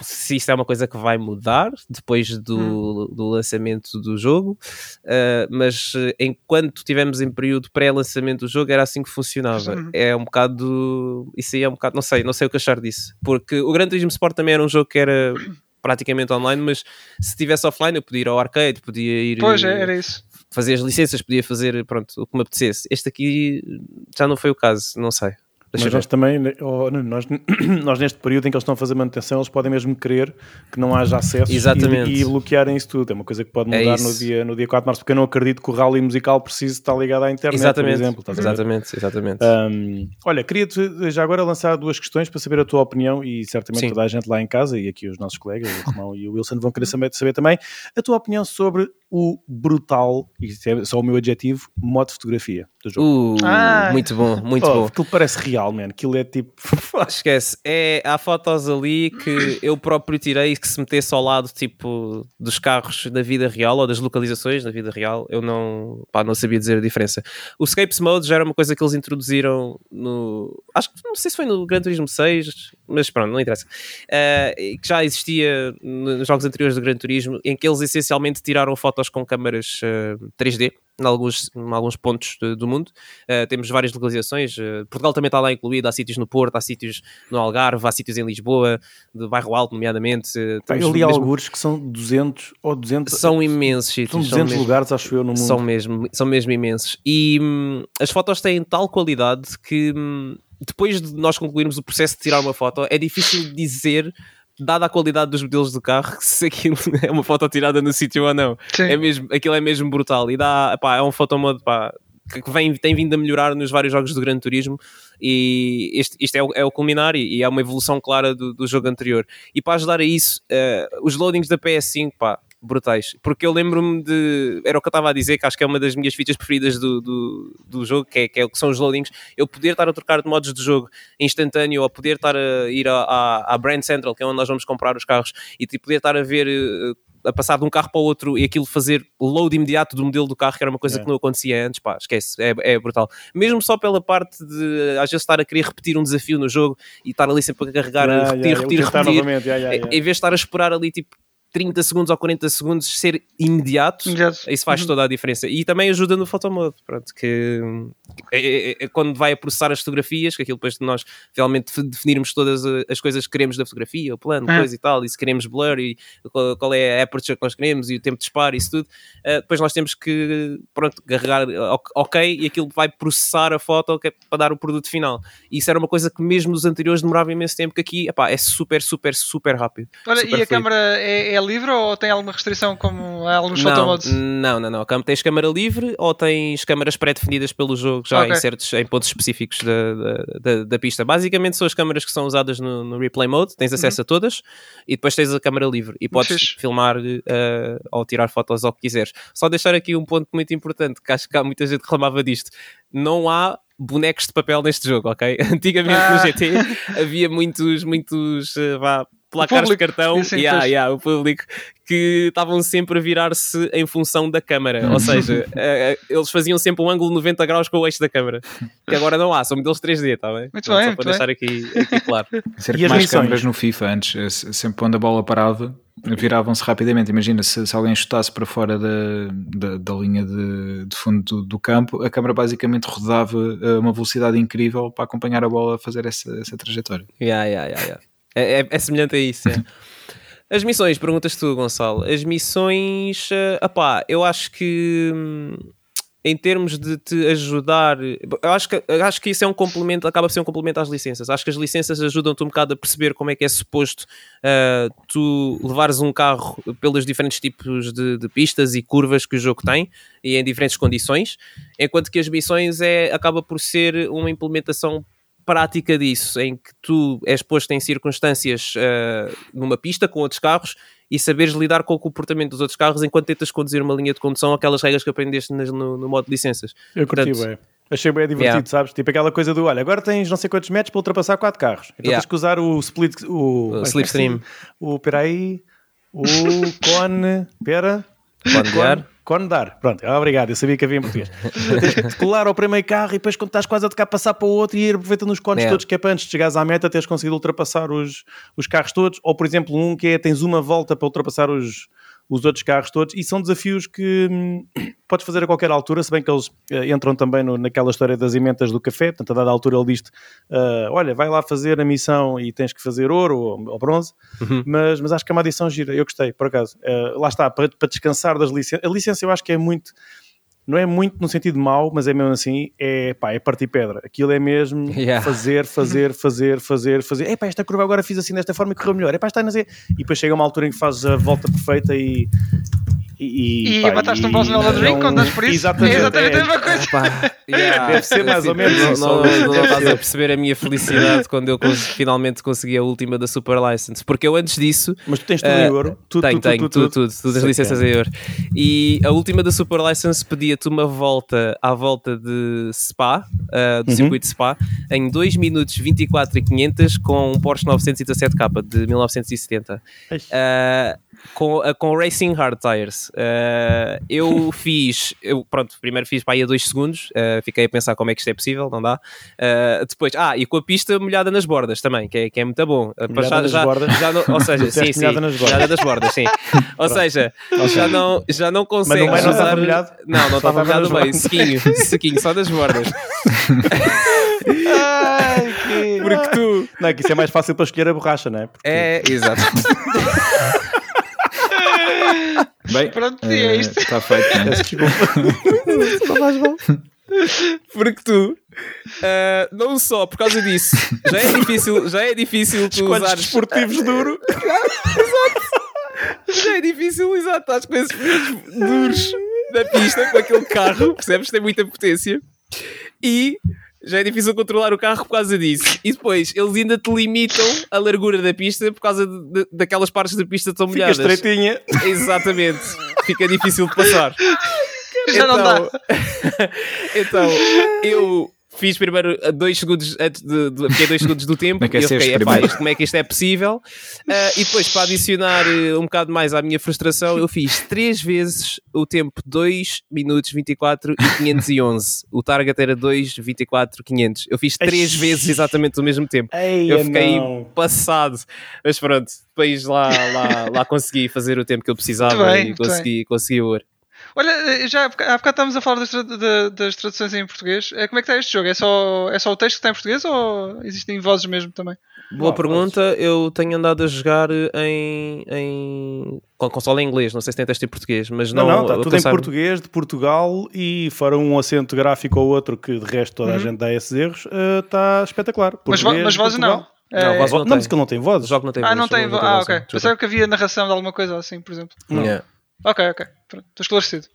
se isto é uma coisa que vai mudar depois do, hum. do lançamento do jogo, uh, mas enquanto tivemos em período pré-lançamento do jogo era assim que funcionava. Uhum. É um bocado. Isso aí é um bocado. Não sei, não sei o que achar disso. Porque o Gran Turismo Sport também era um jogo que era praticamente online, mas se estivesse offline eu podia ir ao arcade, podia ir. Pois é, era isso fazer as licenças, podia fazer pronto, o que me apetecesse. Este aqui já não foi o caso, não sei. Deixa Mas nós também, oh, nós, nós neste período em que eles estão a fazer manutenção, eles podem mesmo querer que não haja acesso e, e, bloquearem isso tudo. É uma coisa que pode é mudar é no, dia, no dia 4 de março, porque eu não acredito que o rally musical precise estar ligado à internet, exatamente, por exemplo. Exatamente, exatamente. Um, olha, queria-te já agora lançar duas questões para saber a tua opinião e certamente Sim. toda a gente lá em casa e aqui os nossos colegas, o Romão e o Wilson, vão querer saber, saber também a tua opinião sobre o brutal, e é só o meu adjetivo, modo de fotografia do jogo. Uh, muito bom, muito oh, bom. Aquilo parece real, man. Aquilo é tipo. Esquece. É, há fotos ali que eu próprio tirei que se metesse ao lado tipo dos carros da vida real ou das localizações da vida real, eu não, pá, não sabia dizer a diferença. O Escapes Mode já era uma coisa que eles introduziram no. Acho que não sei se foi no Gran Turismo 6, mas pronto, não interessa. Uh, que já existia nos jogos anteriores do Gran Turismo, em que eles essencialmente tiraram fotos com câmaras uh, eh, 3D em alguns, em alguns pontos de, do mundo. Uh, temos várias localizações. Portugal também está lá incluído. Há sítios no Porto, há sítios no Algarve, há sítios em Lisboa, de Bairro Alto, nomeadamente. Uh, eu li mesmo... alguns que são 200 ou 200. São imensos sítios. São 200 são lugares, mesmo, acho eu, no mundo. São mesmo, são mesmo imensos. E hum, as fotos têm tal qualidade que. Hum, depois de nós concluirmos o processo de tirar uma foto, é difícil dizer dada a qualidade dos modelos do carro, se aquilo é uma foto tirada no sítio ou não. Sim. É mesmo, aquilo é mesmo brutal. E dá, pá, é um fotomode pá, que vem, tem vindo a melhorar nos vários jogos do Gran Turismo. E este, isto é o, é o culminar e, e, é uma evolução clara do, do jogo anterior. E para ajudar a isso, uh, os loadings da PS5, pá, brutais. Porque eu lembro-me de. Era o que eu estava a dizer, que acho que é uma das minhas fitas preferidas do, do, do jogo, que é, que é o que são os loadings. Eu poder estar a trocar de modos de jogo instantâneo, ou poder estar a ir à, Brand Central, que é onde nós vamos comprar os carros, e tipo, poder estar a ver. Eh, a passar de um carro para o outro e aquilo fazer load imediato do modelo do carro, que era uma coisa yeah. que não acontecia antes, pá, esquece, é, é brutal. Mesmo só pela parte de às vezes estar a querer repetir um desafio no jogo e estar ali sempre a carregar, yeah, repetir, yeah, repetir, repetir, em vez de estar a esperar ali tipo 30 segundos ou 40 segundos ser imediato, Imediato. isso faz uhum. toda a diferença. E também ajuda no photomode, pronto, que é, é, é, é, quando vai a processar as fotografias, que aquilo depois de nós realmente definirmos todas as coisas que queremos da fotografia, o plano, é. coisa e tal, e se queremos blur e qual, qual, é a aperture que nós queremos e o tempo de disparo, isso tudo, uh, depois nós temos que, pronto, carregar ok e aquilo vai processar a foto okay, para dar o produto final. E isso era uma coisa que mesmo nos anteriores demorava imenso tempo, que aqui epá, é super, super, super rápido. Olha, super e a câmera é, é livre ou tem alguma restrição como há alguns não, Não, não, não. Tens câmera livre ou tens câmaras pré-definidas pelo jogo já okay. em certos em pontos específicos da, da, da, pista. Basicamente são as câmaras que são usadas no, no replay mode, tens acesso uhum. a todas e depois tens a câmera livre e podes filmar uh, ou tirar fotos ao que quiseres. Só deixar aqui um ponto muito importante, que acho que há muita gente que reclamava disto. Não há bonecos de papel neste jogo, ok? Antigamente ah. no GT havia muitos, muitos, uh, vá, placares de cartão e yeah, yeah, o público que estavam sempre a virar-se em função da câmara, ou seja, uh, eles faziam sempre um ângulo 90 graus com o eixo da câmara, que agora não há, são modelos 3D, está bem? Muito bem, só para deixar aqui, aqui claro. Certo, mais câmaras no FIFA antes, sempre quando a bola parava, viravam-se rapidamente. Imagina se, se, alguém chutasse para fora da, da, da linha de, de fundo do, do, campo, a câmara basicamente rodava a uma velocidade incrível para acompanhar a bola a fazer essa, essa trajetória. Yeah, yeah, yeah, yeah. É, é, é semelhante a isso. É. As missões, perguntas tu, Gonçalo. As missões, uh, eu acho que hum, em termos de te ajudar, eu acho que, eu acho que isso é um complemento, acaba por ser um complemento às licenças. Acho que as licenças ajudam-te um bocado a perceber como é que é suposto uh, tu levares um carro pelos diferentes tipos de, de, pistas e curvas que o jogo tem e em diferentes condições, enquanto que as missões é, acaba por ser uma implementação prática disso, em que tu és posto em circunstâncias uh, numa pista com outros carros e saberes lidar com o comportamento dos outros carros enquanto tentas conduzir uma linha de condução, aquelas regras que aprendeste no, no modo de licenças. Eu curti Portanto, bem. Achei bem divertido, yeah. sabes? Tipo aquela coisa do, olha, agora tens não sei quantos metros para ultrapassar quatro carros. Então yeah. tens que usar o split, o... o slipstream. O, peraí, o cone, pera... Cone, Condar. Pronto, obrigado, eu sabia que havia em português. Tens que colar ao primeiro carro e depois quando estás quase a tocar passar para o outro e ir aproveitando os cones é. todos que é para antes de chegares à meta teres conseguido ultrapassar os, os carros todos. Ou por exemplo um que é tens uma volta para ultrapassar os, os outros carros todos, e são desafios que hum, podes fazer a qualquer altura, se bem que eles uh, entram também no, naquela história das emendas do café, portanto, a dada altura ele diz-te, uh, olha, vai lá fazer a missão e tens que fazer ouro ou, ou bronze, uhum. mas, mas acho que é uma adição gira, eu gostei, por acaso. Uh, lá está, para, para descansar das licenças, a licença eu acho que é muito não é muito no sentido mau, mas é mesmo assim, é pá, é partir pedra. Aquilo é mesmo yeah. fazer, fazer, fazer, fazer, fazer. É pá, esta curva agora fiz assim desta forma e correu melhor. É pá, está a dizer. E depois chega uma altura em que fazes a volta perfeita e. E, e, pá, mataste e, um boss no Elden Ring quando das por isso? Exatamente, é exatamente é, a mesma coisa. Pá, yeah, Deve ser mais ou menos Não, não, não estás a perceber a minha felicidade quando eu finalmente consegui a última da Super License. Porque eu antes disso. Mas tu tens tudo uh, em ouro? Tudo, tenho, tudo, tenho, tudo, tudo, tudo, tudo as licenças em ouro. E a última da Super License pedia-te uma volta à volta de Spa, uh, do uhum. circuito de Spa, em 2 minutos 24 e 500 com um Porsche 917K de 1970. Uh, com, com Racing Hard Tires. Uh, eu fiz, eu, pronto, primeiro fiz para aí a 2 segundos, uh, fiquei a pensar como é que isto é possível, não dá. Uh, depois, ah, e com a pista molhada nas bordas também, que é, que é muito bom. Molhada já, nas bordas? Já não, ou seja, sim, sim, molhada nas bordas, molhada nas bordas sim. ou seja, já não, já não consegues Mas não usar... molhado? Não, não estava molhado meio, sequinho, sequinho, só das bordas. Ai, que... Porque tu... Não, é que isso é mais fácil para escolher a borracha, não é? Porque... É, exato. Bem, pronto, uh, é isto. Está feito. Né? Desculpa. mais mal. Porque tu, uh, não só por causa disso, já é difícil, já é difícil tu usar desportivos duro. Exato. Já é difícil, exato, estás com esses duros na pista, com aquele carro, percebes? Tem muita potência. E já é difícil controlar o carro por causa disso. E depois, eles ainda te limitam a largura da pista por causa de, de, daquelas partes da pista que estão molhadas. Fica estreitinha. Exatamente. Fica difícil de passar. Já então, não dá. então, eu fiz primeiro a dois segundos antes de, de, de dois segundos do tempo e eu fiquei, epá, isto, como é que isto é possível? Uh, e depois, para adicionar uh, um bocado mais à minha frustração, eu fiz três vezes o tempo 2 minutos 24 e 511. O target era 2, 24, 500. Eu fiz três vezes exatamente o mesmo tempo. Eia, eu fiquei não. passado. Mas pronto, depois lá, lá, lá consegui fazer o tempo que eu precisava bem, e consegui, consegui o ouro. Olha, eh, já há bocado estávamos a falar das, tra das, traduções em português. Eh, como é que está este jogo? É só, é só o texto que está em português ou existem vozes mesmo também? Boa pergunta. Eu tenho andado a jogar em, em com console em inglês. Não sei se tem texto em português, mas não. Não, não está tudo em português de Portugal e fora um acento gráfico ou outro que de resto toda uhum. a gente dá esses erros, uh, está espetacular. Português, mas, mas vozes não. Não, voz não, não, mas que ele não tem voz. O jogo não tem ah, Não tem voz. Ah, ok. Pensava que havia narração de alguma coisa assim, por exemplo. Não. Yeah. Ok, ok. Estou esclarecido.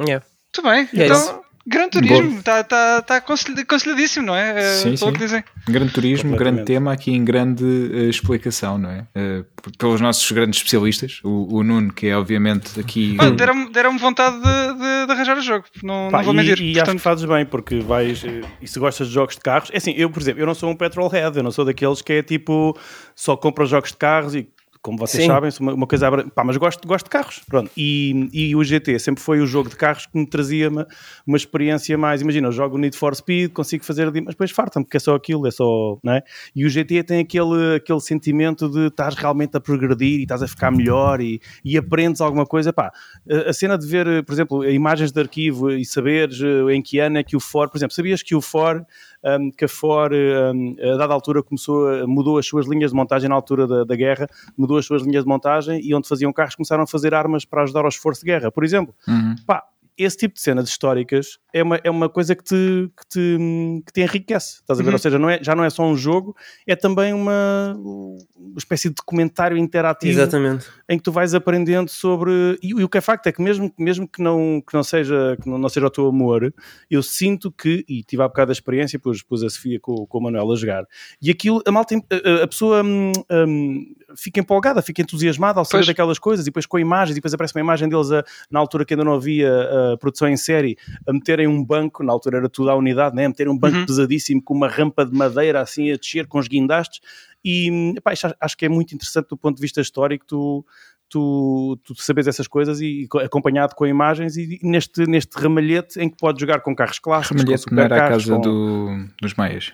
Yeah. Muito bem. É então, isso. Gran Turismo está tá, tá consolidadíssimo, não é? Eh, sim, sim. Dizem. Gran Turismo, grande tema aqui em grande uh, explicação, não é? Uh, pelos nossos grandes especialistas, o, o, Nuno, que é obviamente aqui. Ah, deram-me deram vontade de, de, de, arranjar o jogo, não, Pá, não vou mentir. E, e portanto... acho que fazes bem, porque vais. E se gostas de jogos de carros, é assim, eu, por exemplo, eu não sou um petrolhead, eu não sou daqueles que é tipo só compra jogos de carros e como vocês Sim. sabem, uma, uma coisa. Pá, mas gosto, gosto de carros. Pronto. E, e o GT sempre foi o jogo de carros que me trazia uma, uma experiência mais. Imagina, eu jogo Need for Speed, consigo fazer mas depois farta-me, porque é só aquilo, é só. Não é? E o GT tem aquele, aquele sentimento de estás realmente a progredir e estás a ficar melhor e, e aprendes alguma coisa. Pá, a, a cena de ver, por exemplo, imagens de arquivo e saberes eh, em que ano é que o Ford, por exemplo, sabias que o Ford um, que a Ford, um, a dada altura, começou, mudou as suas linhas de montagem na altura da, da, guerra, mudou as suas linhas de montagem e onde faziam carros começaram a fazer armas para ajudar ao esforço de guerra, por exemplo. Uhum. Pá, esse tipo de cenas históricas é uma, é uma coisa que te, que te, que te enriquece, estás a ver? Uhum. Ou seja, não é, já não é só um jogo, é também uma, uma espécie de documentário interativo Exatamente. em que tu vais aprendendo sobre. E, e, o que é facto é que, mesmo, mesmo que, não, que, não seja, que não, não seja o teu amor, eu sinto que, e tive há bocado a experiência, pus, pus a Sofia com, com o Manuel a jogar, e aquilo, a malta, a, a pessoa hum, hum, fica empolgada, fica entusiasmada ao saber daquelas coisas, e depois com imagens, e depois aparece uma imagem deles a, na altura que ainda não havia a produção em série, a meterem um banco, na altura era tudo à unidade, né? a meterem um banco uhum. pesadíssimo com uma rampa de madeira assim a descer com os guindastes, e epá, acho que é muito interessante do ponto de vista histórico tu, tu, tu sabes essas coisas e, acompanhado com imagens e neste, neste ramalhete em que podes jogar com carros clássicos, ramalhete com não era a casa com... do, dos meias.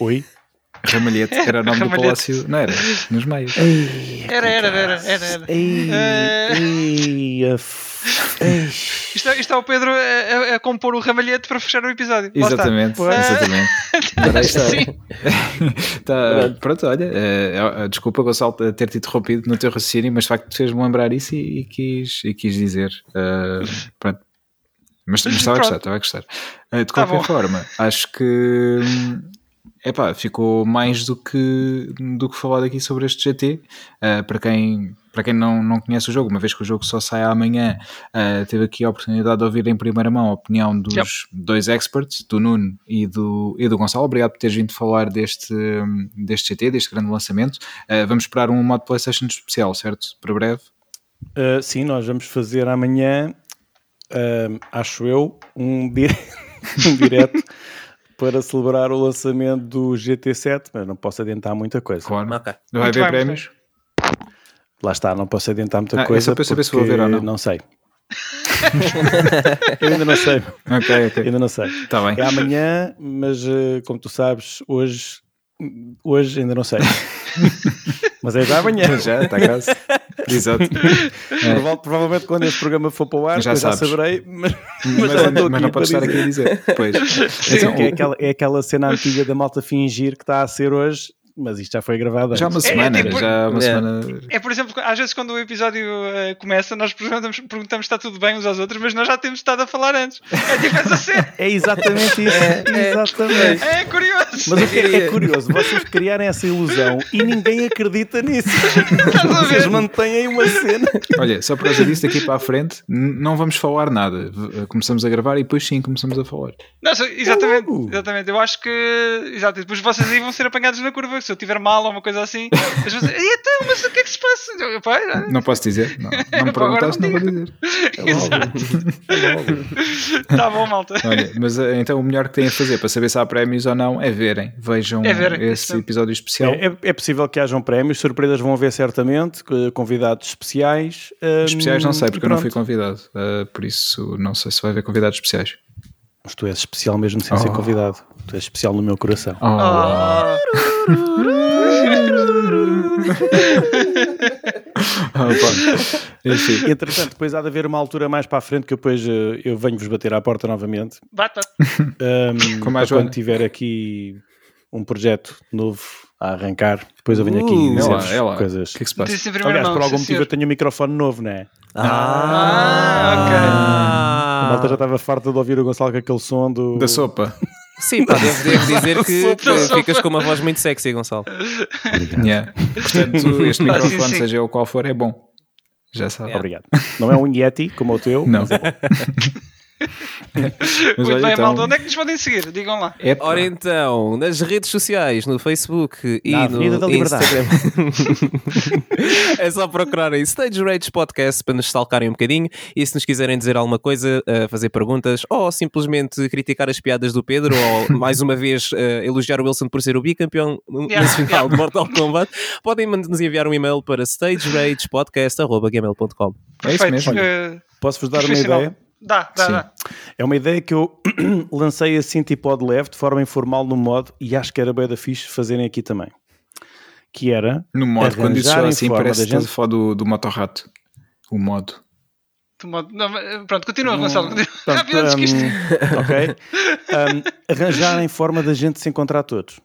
Oi? Ramalhete era o nome Ramalhete. do palácio, não era? Nos meios. Era, era, era, era. era. Ei, ei, isto, é, isto é o Pedro a, a, a, compor o ramalhete para fechar o episódio. Exatamente, exatamente. Agora está. tá, pronto, olha, uh, desculpa, Gonçalo, ter-te interrompido no teu raciocínio, mas de facto fez-me lembrar isso e, e, quis, e quis dizer. Uh, pronto. Mas, mas estava a gostar, estava a gostar. Uh, de tá qualquer tá forma, acho que. Hum, epá, ficou mais do que, do que falado aqui sobre este GT. Uh, para quem, para quem não, não conhece o jogo, uma vez que o jogo só sai amanhã, uh, teve aqui a oportunidade de ouvir em primeira mão a opinião dos yep. dois experts, do Nuno e do, e do Gonçalo. Obrigado por teres vindo falar deste, deste GT, deste grande lançamento. Uh, vamos esperar um modo PlayStation especial, certo? Para breve? Uh, sim, nós vamos fazer amanhã, acho eu, um, dire... um direto para celebrar o lançamento do GT7, mas não posso adiantar muita coisa. Claro. Okay. Não vai haver prémios? Lá está, não posso adiantar muita ah, coisa. É só para saber se vou ver ou não. Não sei. eu ainda não sei. Ok, ok. Ainda não sei. Tá bem. É amanhã, mas eh, como tu sabes, hoje, hoje ainda não sei. Mas é já amanhã. já, está quase. Exato. É. Provavelmente quando este programa for para o ar, já, já saberei, mas, mas, mas, mas não pode estar aqui a dizer. Pois. Então, é, aquela, é aquela cena antiga da malta fingir que está a ser hoje mas isto já foi gravado Já há uma semana, é, é, tipo, já uma é. semana. É, por exemplo, às vezes quando o episódio uh, começa, nós perguntamos, perguntamos se está tudo bem uns aos outros, mas nós já temos estado a falar antes. É tipo essa cena. É exatamente isso. É, é exatamente. É, curioso. Mas o que é, é curioso? Vocês criarem essa ilusão e ninguém acredita nisso. Vocês mantêm uma cena. Olha, só por causa disso, daqui para a frente, não vamos falar nada. Começamos a gravar e depois sim começamos a falar. Não, exatamente, exatamente. Eu acho que. Exato, depois vocês aí vão ser apanhados na curva se eu tiver mal ou uma coisa assim, as pessoas dizem, então, mas o que é que se passa? Eu, pai, não posso dizer, não, não me perguntaste, não, não vou dizer. É logo. É Tá bom, malta. Olha, mas eh, então o melhor que têm a fazer para saber se há prémios ou não é verem, vejam é verem, esse episódio especial. É, é, é, possível que hajam prémios, surpresas vão haver certamente, convidados especiais. Um, especiais não sei, porque eu não fui convidado, uh, por isso não sei se vai haver convidados especiais. Mas tu és especial mesmo sem oh. ser convidado. Tu és especial no meu coração. Oh. Oh. Enfim. Entretanto, depois há de haver uma altura mais para a frente que depois eu venho-vos bater à porta novamente. Bata. Um, Com mais quando tiver aqui um projeto novo a arrancar, depois eu venho aqui uh, dizer é lá, coisas. O que é que se passa? Aliás, por algum motivo eu tenho um microfone novo, não é? Ah, ah ok. A malta já estava farta de ouvir o Gonçalo com aquele som do... Da sopa. Sim, pá, devo, devo dizer que, ficas com uma voz muito sexy, Gonçalo. Yeah. Portanto, este microfone, sim, sim. seja o qual for, é bom. Já sabe. Yeah. Obrigado. Não é um Yeti como o teu, não. mas é bom. Muito olha, bem, então... malta. Onde é que nos podem seguir? Digam lá. Epa. Ora então, nas redes sociais, no Facebook e Na no da Instagram. é só procurarem Stage Rage Podcast para nos stalkarem um bocadinho e se nos quiserem dizer alguma coisa, uh, fazer perguntas ou simplesmente criticar as piadas do Pedro ou mais uma vez uh, elogiar o Wilson por ser o bicampeão yeah, nacional yeah. de Mortal Kombat, podem nos enviar um e-mail para stageragepodcast.gmail.com É isso mesmo. Uh, Posso-vos dar uma ideia? Dá, dá, dá. É uma ideia que eu lancei assim tipo de leve, de forma informal no modo, e acho que era bem da fixe fazerem aqui também. Que era. No modo, quando isso assim, parece que gente... estás a do, do motorrato. O modo. Do modo não, pronto, continua, Gonçalo. Hum, Rápido antes que isto. ok. Um, arranjarem forma da gente se encontrar todos.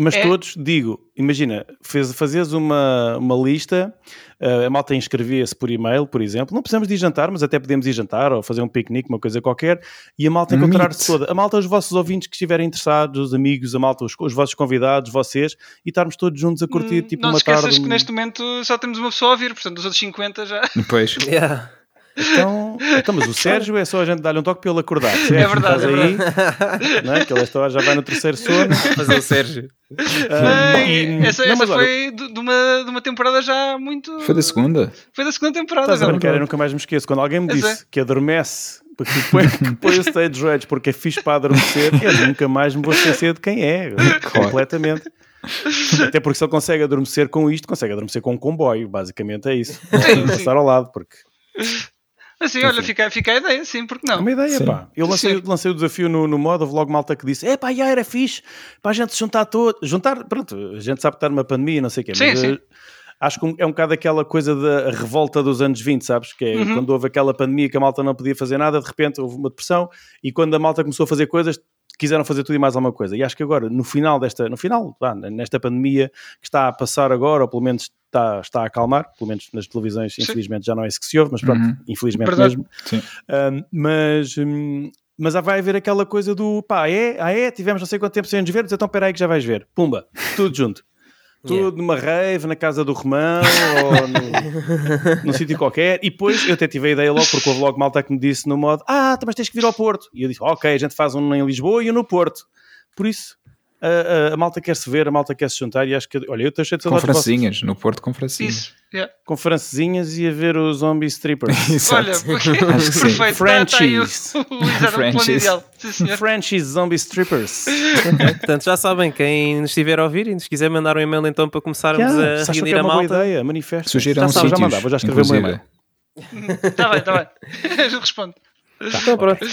Mas é. todos, digo, imagina, fez, fazes uma, uma lista, uh, a malta inscrevia-se por e-mail, por exemplo, não precisamos de ir jantar, mas até podemos ir jantar ou fazer um piquenique, uma coisa qualquer, e a malta encontrar-se toda. A malta, os vossos ouvintes que estiverem interessados, os amigos, a malta, os, os vossos convidados, vocês, e estarmos todos juntos a curtir, hum, tipo, uma tarde... Não esqueças que neste momento só temos uma pessoa a ouvir, portanto, os outros 50 já... Pois. yeah. Então, então, mas o Sérgio é só a gente dar-lhe um toque para ele acordar. Sérgio, é verdade, é aí, não é? que ele esta hora já vai no terceiro sono. Fazer o Sérgio. Ah, e, essa, não, essa foi olha, de, uma, de uma temporada já muito. Foi da segunda? Foi da segunda temporada. Estás a brincar, eu nunca mais me esqueço. Quando alguém me disse é. que adormece porque põe, põe o stage rage porque é fixe para adormecer, eu nunca mais me vou esquecer de quem é, completamente. Até porque se ele consegue adormecer com isto, consegue adormecer com um comboio, basicamente é isso. Passar ao lado, porque Assim, olha, fica, fica a ideia, sim, porque não? É uma ideia, sim. pá. Eu lancei, lancei o desafio no, no modo, houve logo malta que disse: é pá, já era fixe, para a gente se juntar todo. Juntar, pronto, a gente sabe que está numa pandemia, não sei o quê, sim, mas sim. Uh, acho que é um bocado aquela coisa da revolta dos anos 20, sabes? Que é uhum. quando houve aquela pandemia que a malta não podia fazer nada, de repente houve uma depressão e quando a malta começou a fazer coisas, quiseram fazer tudo e mais alguma coisa. E acho que agora, no final desta, no final, nesta pandemia que está a passar agora, ou pelo menos está, está a acalmar, pelo menos nas televisões, Sim. infelizmente já não é isso que se ouve, mas pronto, uhum. infelizmente Verdade. mesmo. Um, mas. Um, mas vai haver aquela coisa do pá, é, ah é, tivemos não sei quanto tempo sem nos ver, então espera aí que já vais ver. Pumba, tudo junto. Tudo yeah. numa rave, na casa do Romão ou no, num sítio qualquer. E depois eu até tive a ideia logo, porque houve logo malta que me disse no modo: Ah, mas tens que vir ao Porto. E eu disse: Ok, a gente faz um em Lisboa e um no Porto. Por isso, a, a, a, malta quer se ver, a malta quer se juntar e acho que, olha, eu estou cheio de saudades. Com francinhas, no Porto com francinhas. Isso, yeah. Com francesinhas e a ver os zombie strippers. olha, acho que perfeito. Frenchies. Tá, Frenchies zombie strippers. Portanto, já sabem, quem nos estiver a ouvir e nos quiser mandar um e-mail então para começarmos yeah, a reunir é a malta. Boa ideia, manifesto. Sugiram já, sabe, já mandava, vou já escrever uma e-mail. Está bem, está bem. Respondo. Tá, então pronto.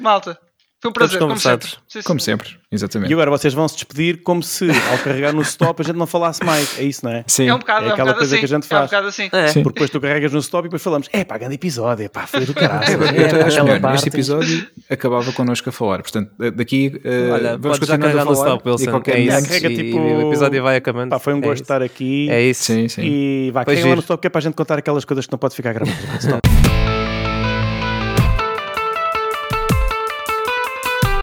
Malta, foi um prazer, como sempre. Sim, como sempre, exatamente. E agora vocês vão se despedir como se ao carregar no stop a gente não falasse mais. É isso, não é? Sim. É um bocado, é aquela é um coisa assim. que a gente faz. É um bocado assim. É. Sim. Porque depois tu carregas no stop e depois falamos: é pá, grande episódio, pá, foi do caralho. É, acho melhor, este episódio acabava connosco a falar. Portanto, daqui uh, Olha, vamos continuar a falar. No stop, Wilson. E qualquer é isso. Carrega, tipo, o episódio vai acabando. Pá, foi um gosto estar aqui. É isso. Sim, sim. E vá, carrega no stop que é para a gente contar aquelas coisas que não pode ficar gravado.